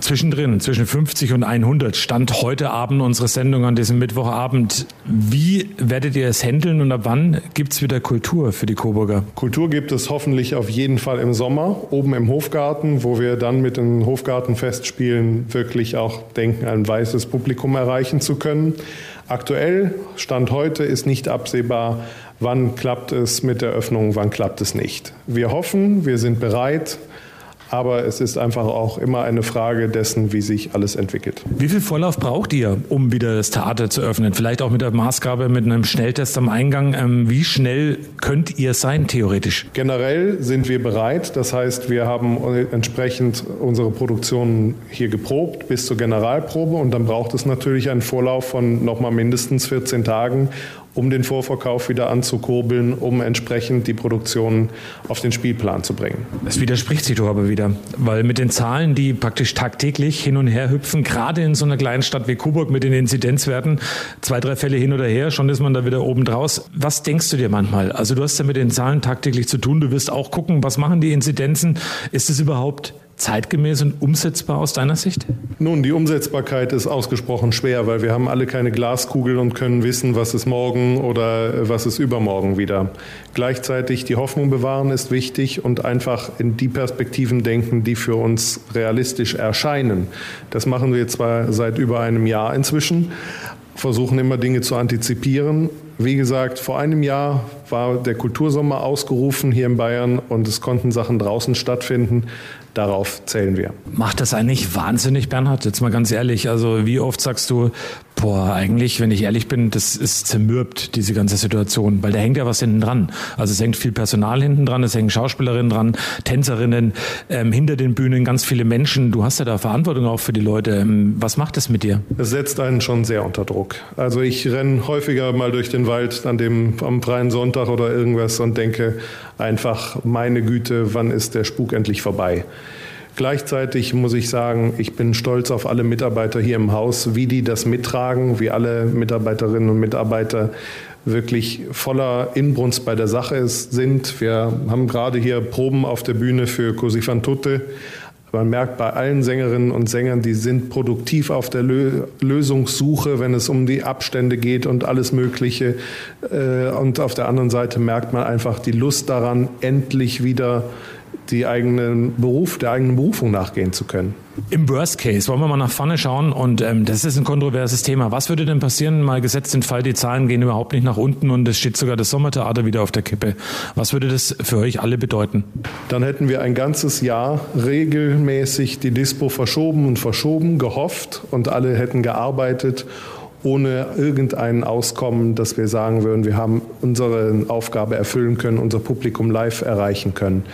zwischendrin, zwischen 50 und 100. Stand heute Abend unsere Sendung an diesem Mittwochabend. Wie werdet ihr es handeln und ab wann gibt es wieder Kultur für die Coburger? Kultur gibt es hoffentlich auf jeden Fall im Sommer, oben im Hofgarten, wo wir dann mit den Hofgartenfestspielen wirklich auch denken, ein weißes Publikum erreichen zu können. Aktuell, Stand heute, ist nicht absehbar, wann klappt es mit der Öffnung, wann klappt es nicht. Wir hoffen, wir sind bereit, aber es ist einfach auch immer eine Frage dessen, wie sich alles entwickelt. Wie viel Vorlauf braucht ihr, um wieder das Theater zu öffnen? Vielleicht auch mit der Maßgabe, mit einem Schnelltest am Eingang. Ähm, wie schnell könnt ihr sein, theoretisch? Generell sind wir bereit. Das heißt, wir haben entsprechend unsere Produktion hier geprobt bis zur Generalprobe. Und dann braucht es natürlich einen Vorlauf von nochmal mindestens 14 Tagen, um den Vorverkauf wieder anzukurbeln, um entsprechend die Produktion auf den Spielplan zu bringen. Das widerspricht sich doch aber wieder, weil mit den Zahlen, die praktisch tagtäglich hin und her hüpfen, gerade in so einer kleinen Stadt wie Coburg mit den Inzidenzwerten, zwei, drei Fälle hin oder her, schon ist man da wieder oben draus. Was denkst du dir manchmal? Also du hast ja mit den Zahlen tagtäglich zu tun, du wirst auch gucken, was machen die Inzidenzen? Ist es überhaupt zeitgemäß und umsetzbar aus deiner Sicht? Nun, die Umsetzbarkeit ist ausgesprochen schwer, weil wir haben alle keine Glaskugel und können wissen, was ist morgen oder was ist übermorgen wieder. Gleichzeitig die Hoffnung bewahren ist wichtig und einfach in die Perspektiven denken, die für uns realistisch erscheinen. Das machen wir zwar seit über einem Jahr inzwischen, versuchen immer Dinge zu antizipieren. Wie gesagt, vor einem Jahr war der Kultursommer ausgerufen hier in Bayern und es konnten Sachen draußen stattfinden. Darauf zählen wir. Macht das eigentlich wahnsinnig, Bernhard? Jetzt mal ganz ehrlich. Also wie oft sagst du, boah, eigentlich, wenn ich ehrlich bin, das ist zermürbt, diese ganze Situation, weil da hängt ja was hinten dran. Also es hängt viel Personal hinten dran, es hängen Schauspielerinnen dran, Tänzerinnen, ähm, hinter den Bühnen ganz viele Menschen. Du hast ja da Verantwortung auch für die Leute. Ähm, was macht das mit dir? Es setzt einen schon sehr unter Druck. Also ich renne häufiger mal durch den Wald an dem, am freien Sonntag oder irgendwas und denke einfach, meine Güte, wann ist der Spuk endlich vorbei? Gleichzeitig muss ich sagen, ich bin stolz auf alle Mitarbeiter hier im Haus, wie die das mittragen, wie alle Mitarbeiterinnen und Mitarbeiter wirklich voller Inbrunst bei der Sache sind. Wir haben gerade hier Proben auf der Bühne für Così fan tutte. Man merkt bei allen Sängerinnen und Sängern, die sind produktiv auf der Lö Lösungssuche, wenn es um die Abstände geht und alles Mögliche. Äh, und auf der anderen Seite merkt man einfach die Lust daran, endlich wieder die eigenen Beruf, der eigenen Berufung nachgehen zu können. Im Worst Case wollen wir mal nach vorne schauen und ähm, das ist ein kontroverses Thema. Was würde denn passieren, mal gesetzt den Fall, die Zahlen gehen überhaupt nicht nach unten und es steht sogar das Sommertheater wieder auf der Kippe. Was würde das für euch alle bedeuten? Dann hätten wir ein ganzes Jahr regelmäßig die Dispo verschoben und verschoben, gehofft und alle hätten gearbeitet ohne irgendein Auskommen, dass wir sagen würden, wir haben unsere Aufgabe erfüllen können, unser Publikum live erreichen können.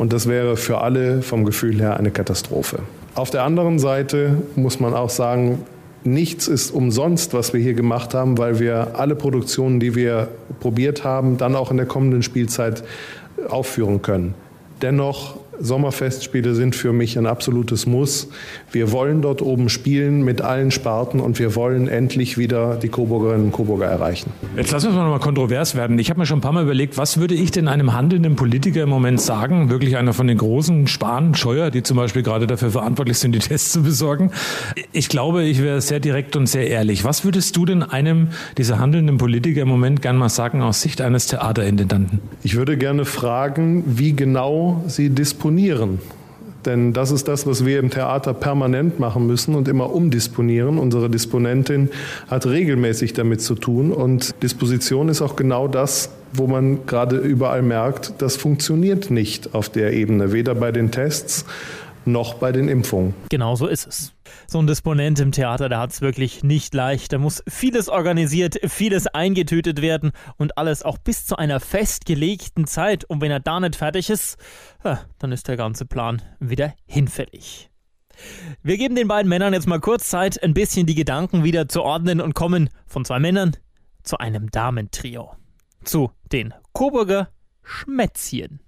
Und das wäre für alle vom Gefühl her eine Katastrophe. Auf der anderen Seite muss man auch sagen, nichts ist umsonst, was wir hier gemacht haben, weil wir alle Produktionen, die wir probiert haben, dann auch in der kommenden Spielzeit aufführen können. Dennoch Sommerfestspiele sind für mich ein absolutes Muss. Wir wollen dort oben spielen mit allen Sparten und wir wollen endlich wieder die Coburgerinnen und Coburger erreichen. Jetzt lassen wir uns mal kontrovers werden. Ich habe mir schon ein paar Mal überlegt, was würde ich denn einem handelnden Politiker im Moment sagen? Wirklich einer von den großen Spahn, Scheuer, die zum Beispiel gerade dafür verantwortlich sind, die Tests zu besorgen. Ich glaube, ich wäre sehr direkt und sehr ehrlich. Was würdest du denn einem dieser handelnden Politiker im Moment gern mal sagen aus Sicht eines Theaterintendanten? Ich würde gerne fragen, wie genau sie disponieren Denn das ist das, was wir im Theater permanent machen müssen und immer umdisponieren. Unsere Disponentin hat regelmäßig damit zu tun. Und Disposition ist auch genau das, wo man gerade überall merkt, das funktioniert nicht auf der Ebene, weder bei den Tests noch bei den Impfungen. Genau so ist es. So ein Disponent im Theater, der hat es wirklich nicht leicht. Da muss vieles organisiert, vieles eingetütet werden und alles auch bis zu einer festgelegten Zeit. Und wenn er da nicht fertig ist, dann ist der ganze Plan wieder hinfällig. Wir geben den beiden Männern jetzt mal kurz Zeit, ein bisschen die Gedanken wieder zu ordnen und kommen von zwei Männern zu einem Damentrio. Zu den Coburger Schmätzchen.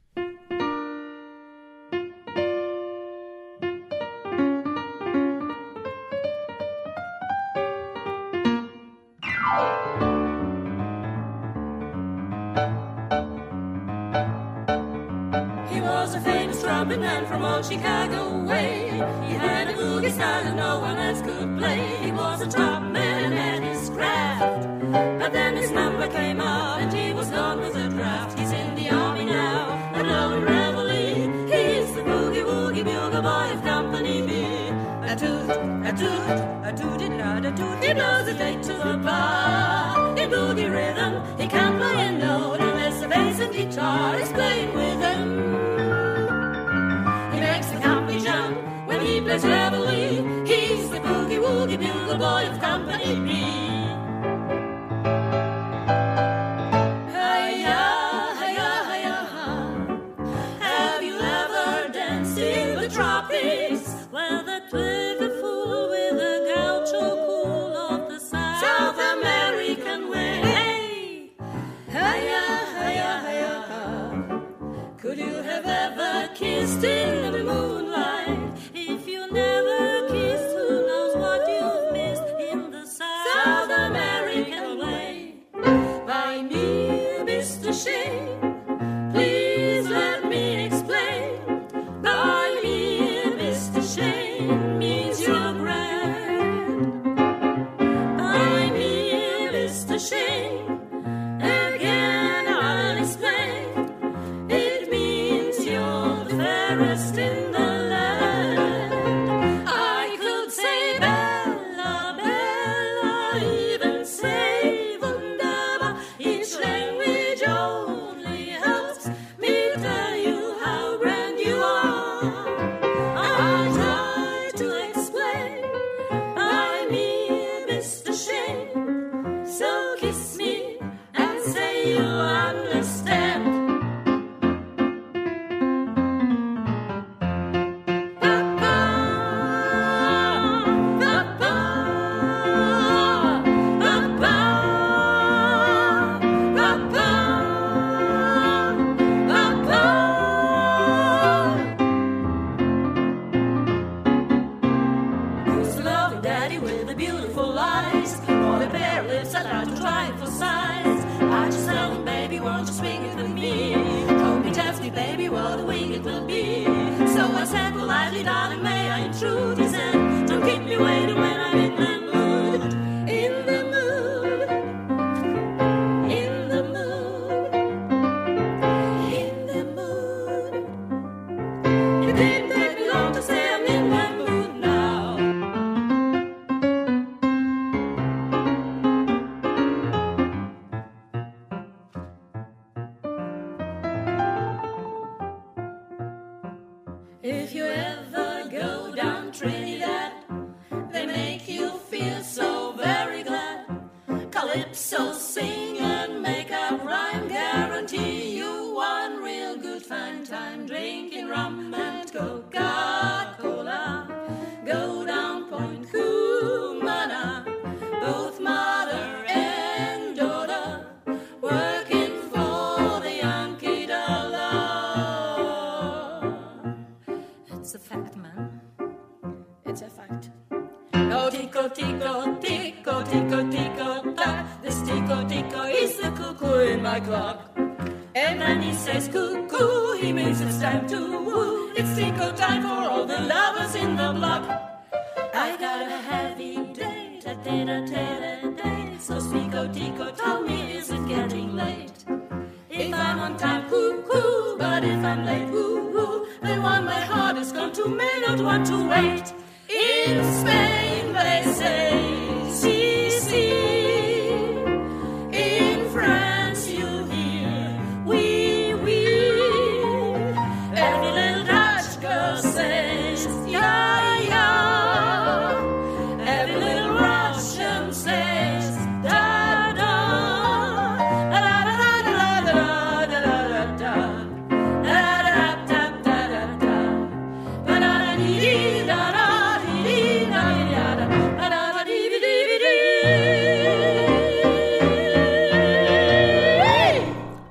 From old Chicago way. He had a boogie style that no one else could play. He was a top man at his craft. But then his number came out and he was gone with the draft. He's in the army now, at Lone Reveille. He's the boogie woogie bugle boy of Company B. A toot, a toot, a tooty lad, a toot. He blows a date to the bar. In boogie rhythm, he can't play a note unless the bass and guitar is playing with him. He plays heavily. He's the boogie woogie bugle boy of Company B.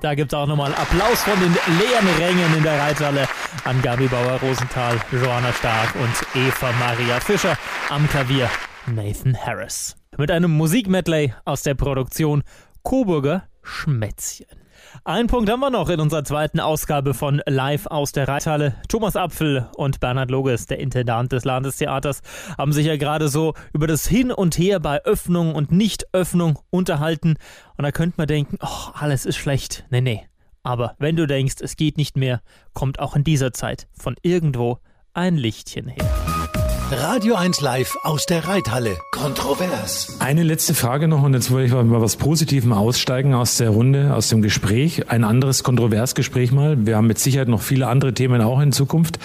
Da gibt's auch nochmal Applaus von den leeren Rängen in der Reithalle an Gabi Bauer-Rosenthal, Johanna Stark und Eva Maria Fischer. Am Klavier Nathan Harris. Mit einem Musikmedley aus der Produktion Coburger Schmätzchen. Ein Punkt haben wir noch in unserer zweiten Ausgabe von Live aus der Reithalle. Thomas Apfel und Bernhard Loges, der Intendant des Landestheaters, haben sich ja gerade so über das Hin und Her bei Öffnung und Nichtöffnung unterhalten. Und da könnte man denken, oh, alles ist schlecht. Nee, nee. Aber wenn du denkst, es geht nicht mehr, kommt auch in dieser Zeit von irgendwo ein Lichtchen her. Radio 1 Live aus der Reithalle. Kontrovers. Eine letzte Frage noch und jetzt wollte ich mal was Positivem aussteigen aus der Runde, aus dem Gespräch. Ein anderes Kontroversgespräch mal. Wir haben mit Sicherheit noch viele andere Themen auch in Zukunft.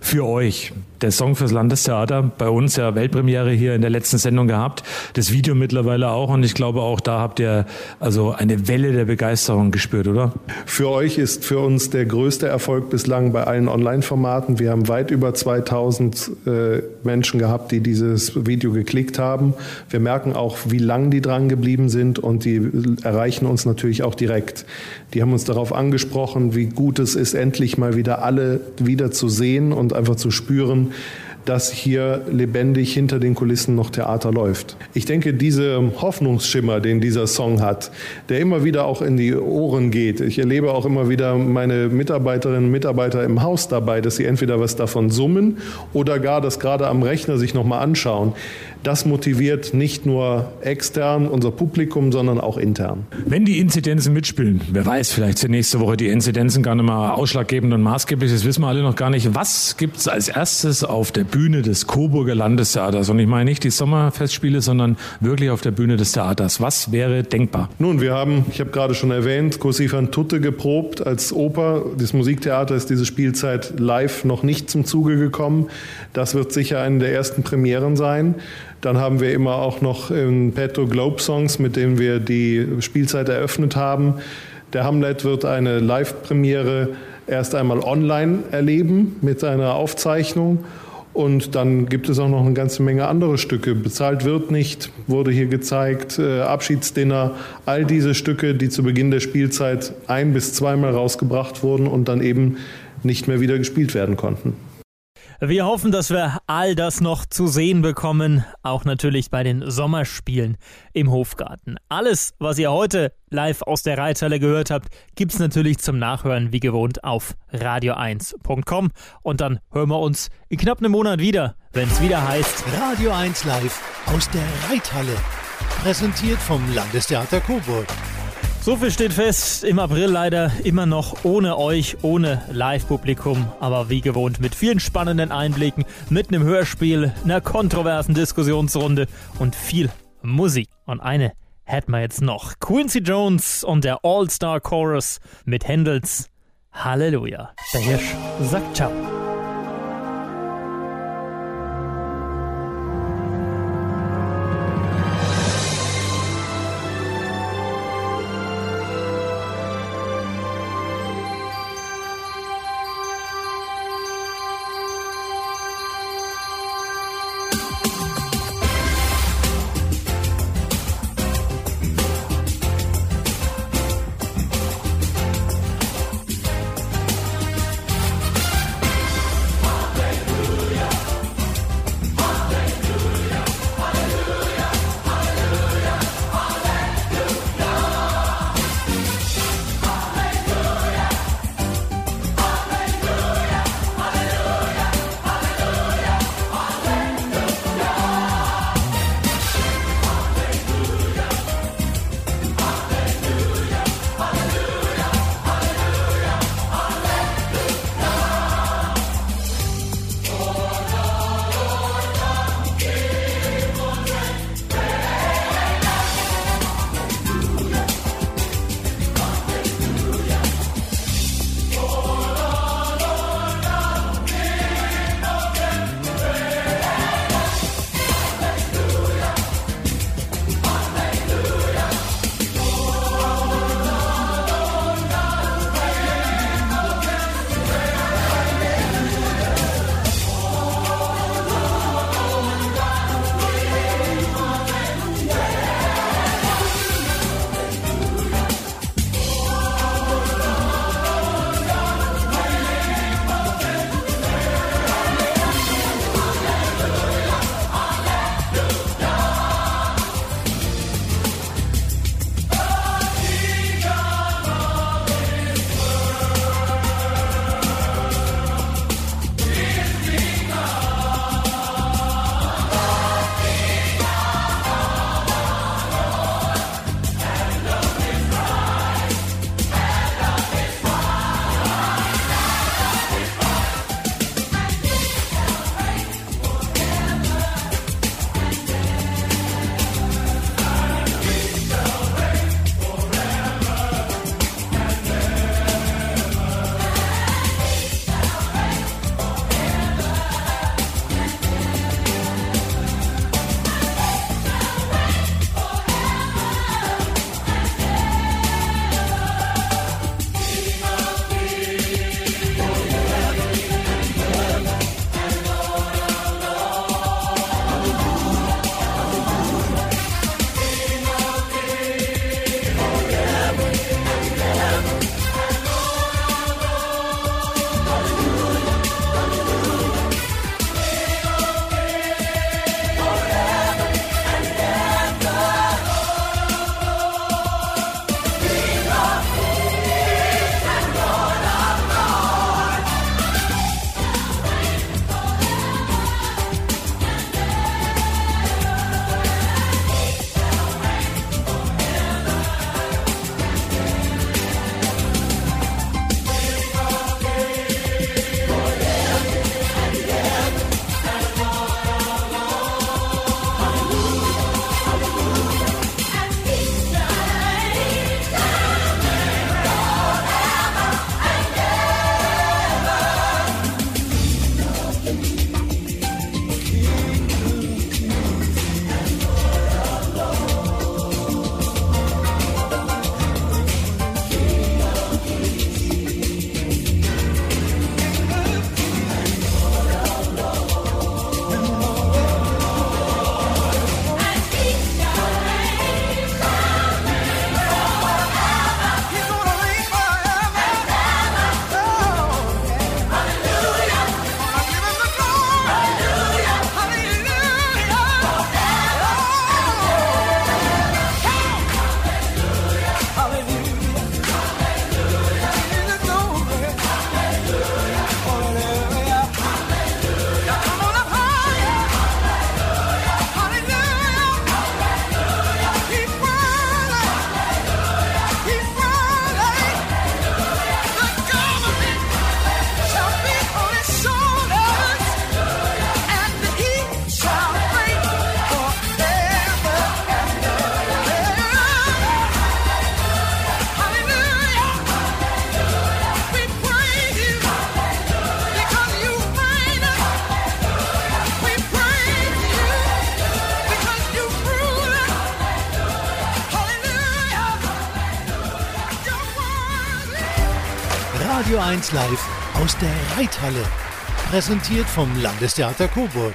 Für euch, der Song fürs Landestheater, bei uns ja Weltpremiere hier in der letzten Sendung gehabt, das Video mittlerweile auch und ich glaube auch da habt ihr also eine Welle der Begeisterung gespürt, oder? Für euch ist für uns der größte Erfolg bislang bei allen Online-Formaten. Wir haben weit über 2000 äh, Menschen gehabt, die dieses Video geklickt haben. Wir merken auch, wie lang die dran geblieben sind und die erreichen uns natürlich auch direkt. Die haben uns darauf angesprochen, wie gut es ist, endlich mal wieder alle wieder zu sehen und einfach zu spüren, dass hier lebendig hinter den Kulissen noch Theater läuft. Ich denke, dieser Hoffnungsschimmer, den dieser Song hat, der immer wieder auch in die Ohren geht. Ich erlebe auch immer wieder meine Mitarbeiterinnen und Mitarbeiter im Haus dabei, dass sie entweder was davon summen oder gar das gerade am Rechner sich nochmal anschauen. Das motiviert nicht nur extern unser Publikum, sondern auch intern. Wenn die Inzidenzen mitspielen, wer weiß, vielleicht sind nächste Woche die Inzidenzen gar nicht mal ausschlaggebend und maßgeblich, das wissen wir alle noch gar nicht. Was gibt's als erstes auf der Bühne des Coburger Landestheaters? Und ich meine nicht die Sommerfestspiele, sondern wirklich auf der Bühne des Theaters. Was wäre denkbar? Nun, wir haben, ich habe gerade schon erwähnt, Così fan tutte geprobt als Oper. Das Musiktheater ist diese Spielzeit live noch nicht zum Zuge gekommen. Das wird sicher eine der ersten Premieren sein. Dann haben wir immer auch noch in petto Globe Songs, mit denen wir die Spielzeit eröffnet haben. Der Hamlet wird eine Live-Premiere erst einmal online erleben mit einer Aufzeichnung. Und dann gibt es auch noch eine ganze Menge andere Stücke. Bezahlt wird nicht, wurde hier gezeigt, äh, Abschiedsdinner, all diese Stücke, die zu Beginn der Spielzeit ein- bis zweimal rausgebracht wurden und dann eben nicht mehr wieder gespielt werden konnten. Wir hoffen, dass wir all das noch zu sehen bekommen, auch natürlich bei den Sommerspielen im Hofgarten. Alles, was ihr heute live aus der Reithalle gehört habt, gibt's natürlich zum Nachhören wie gewohnt auf radio1.com und dann hören wir uns in knapp einem Monat wieder, wenn's wieder heißt Radio 1 Live aus der Reithalle. Präsentiert vom Landestheater Coburg. So viel steht fest, im April leider immer noch ohne euch, ohne Live-Publikum, aber wie gewohnt mit vielen spannenden Einblicken, mit einem Hörspiel, einer kontroversen Diskussionsrunde und viel Musik. Und eine hätten wir jetzt noch. Quincy Jones und der All-Star Chorus mit Händels Halleluja. Der Hirsch sagt Ciao. Radio 1 Live aus der Reithalle. Präsentiert vom Landestheater Coburg.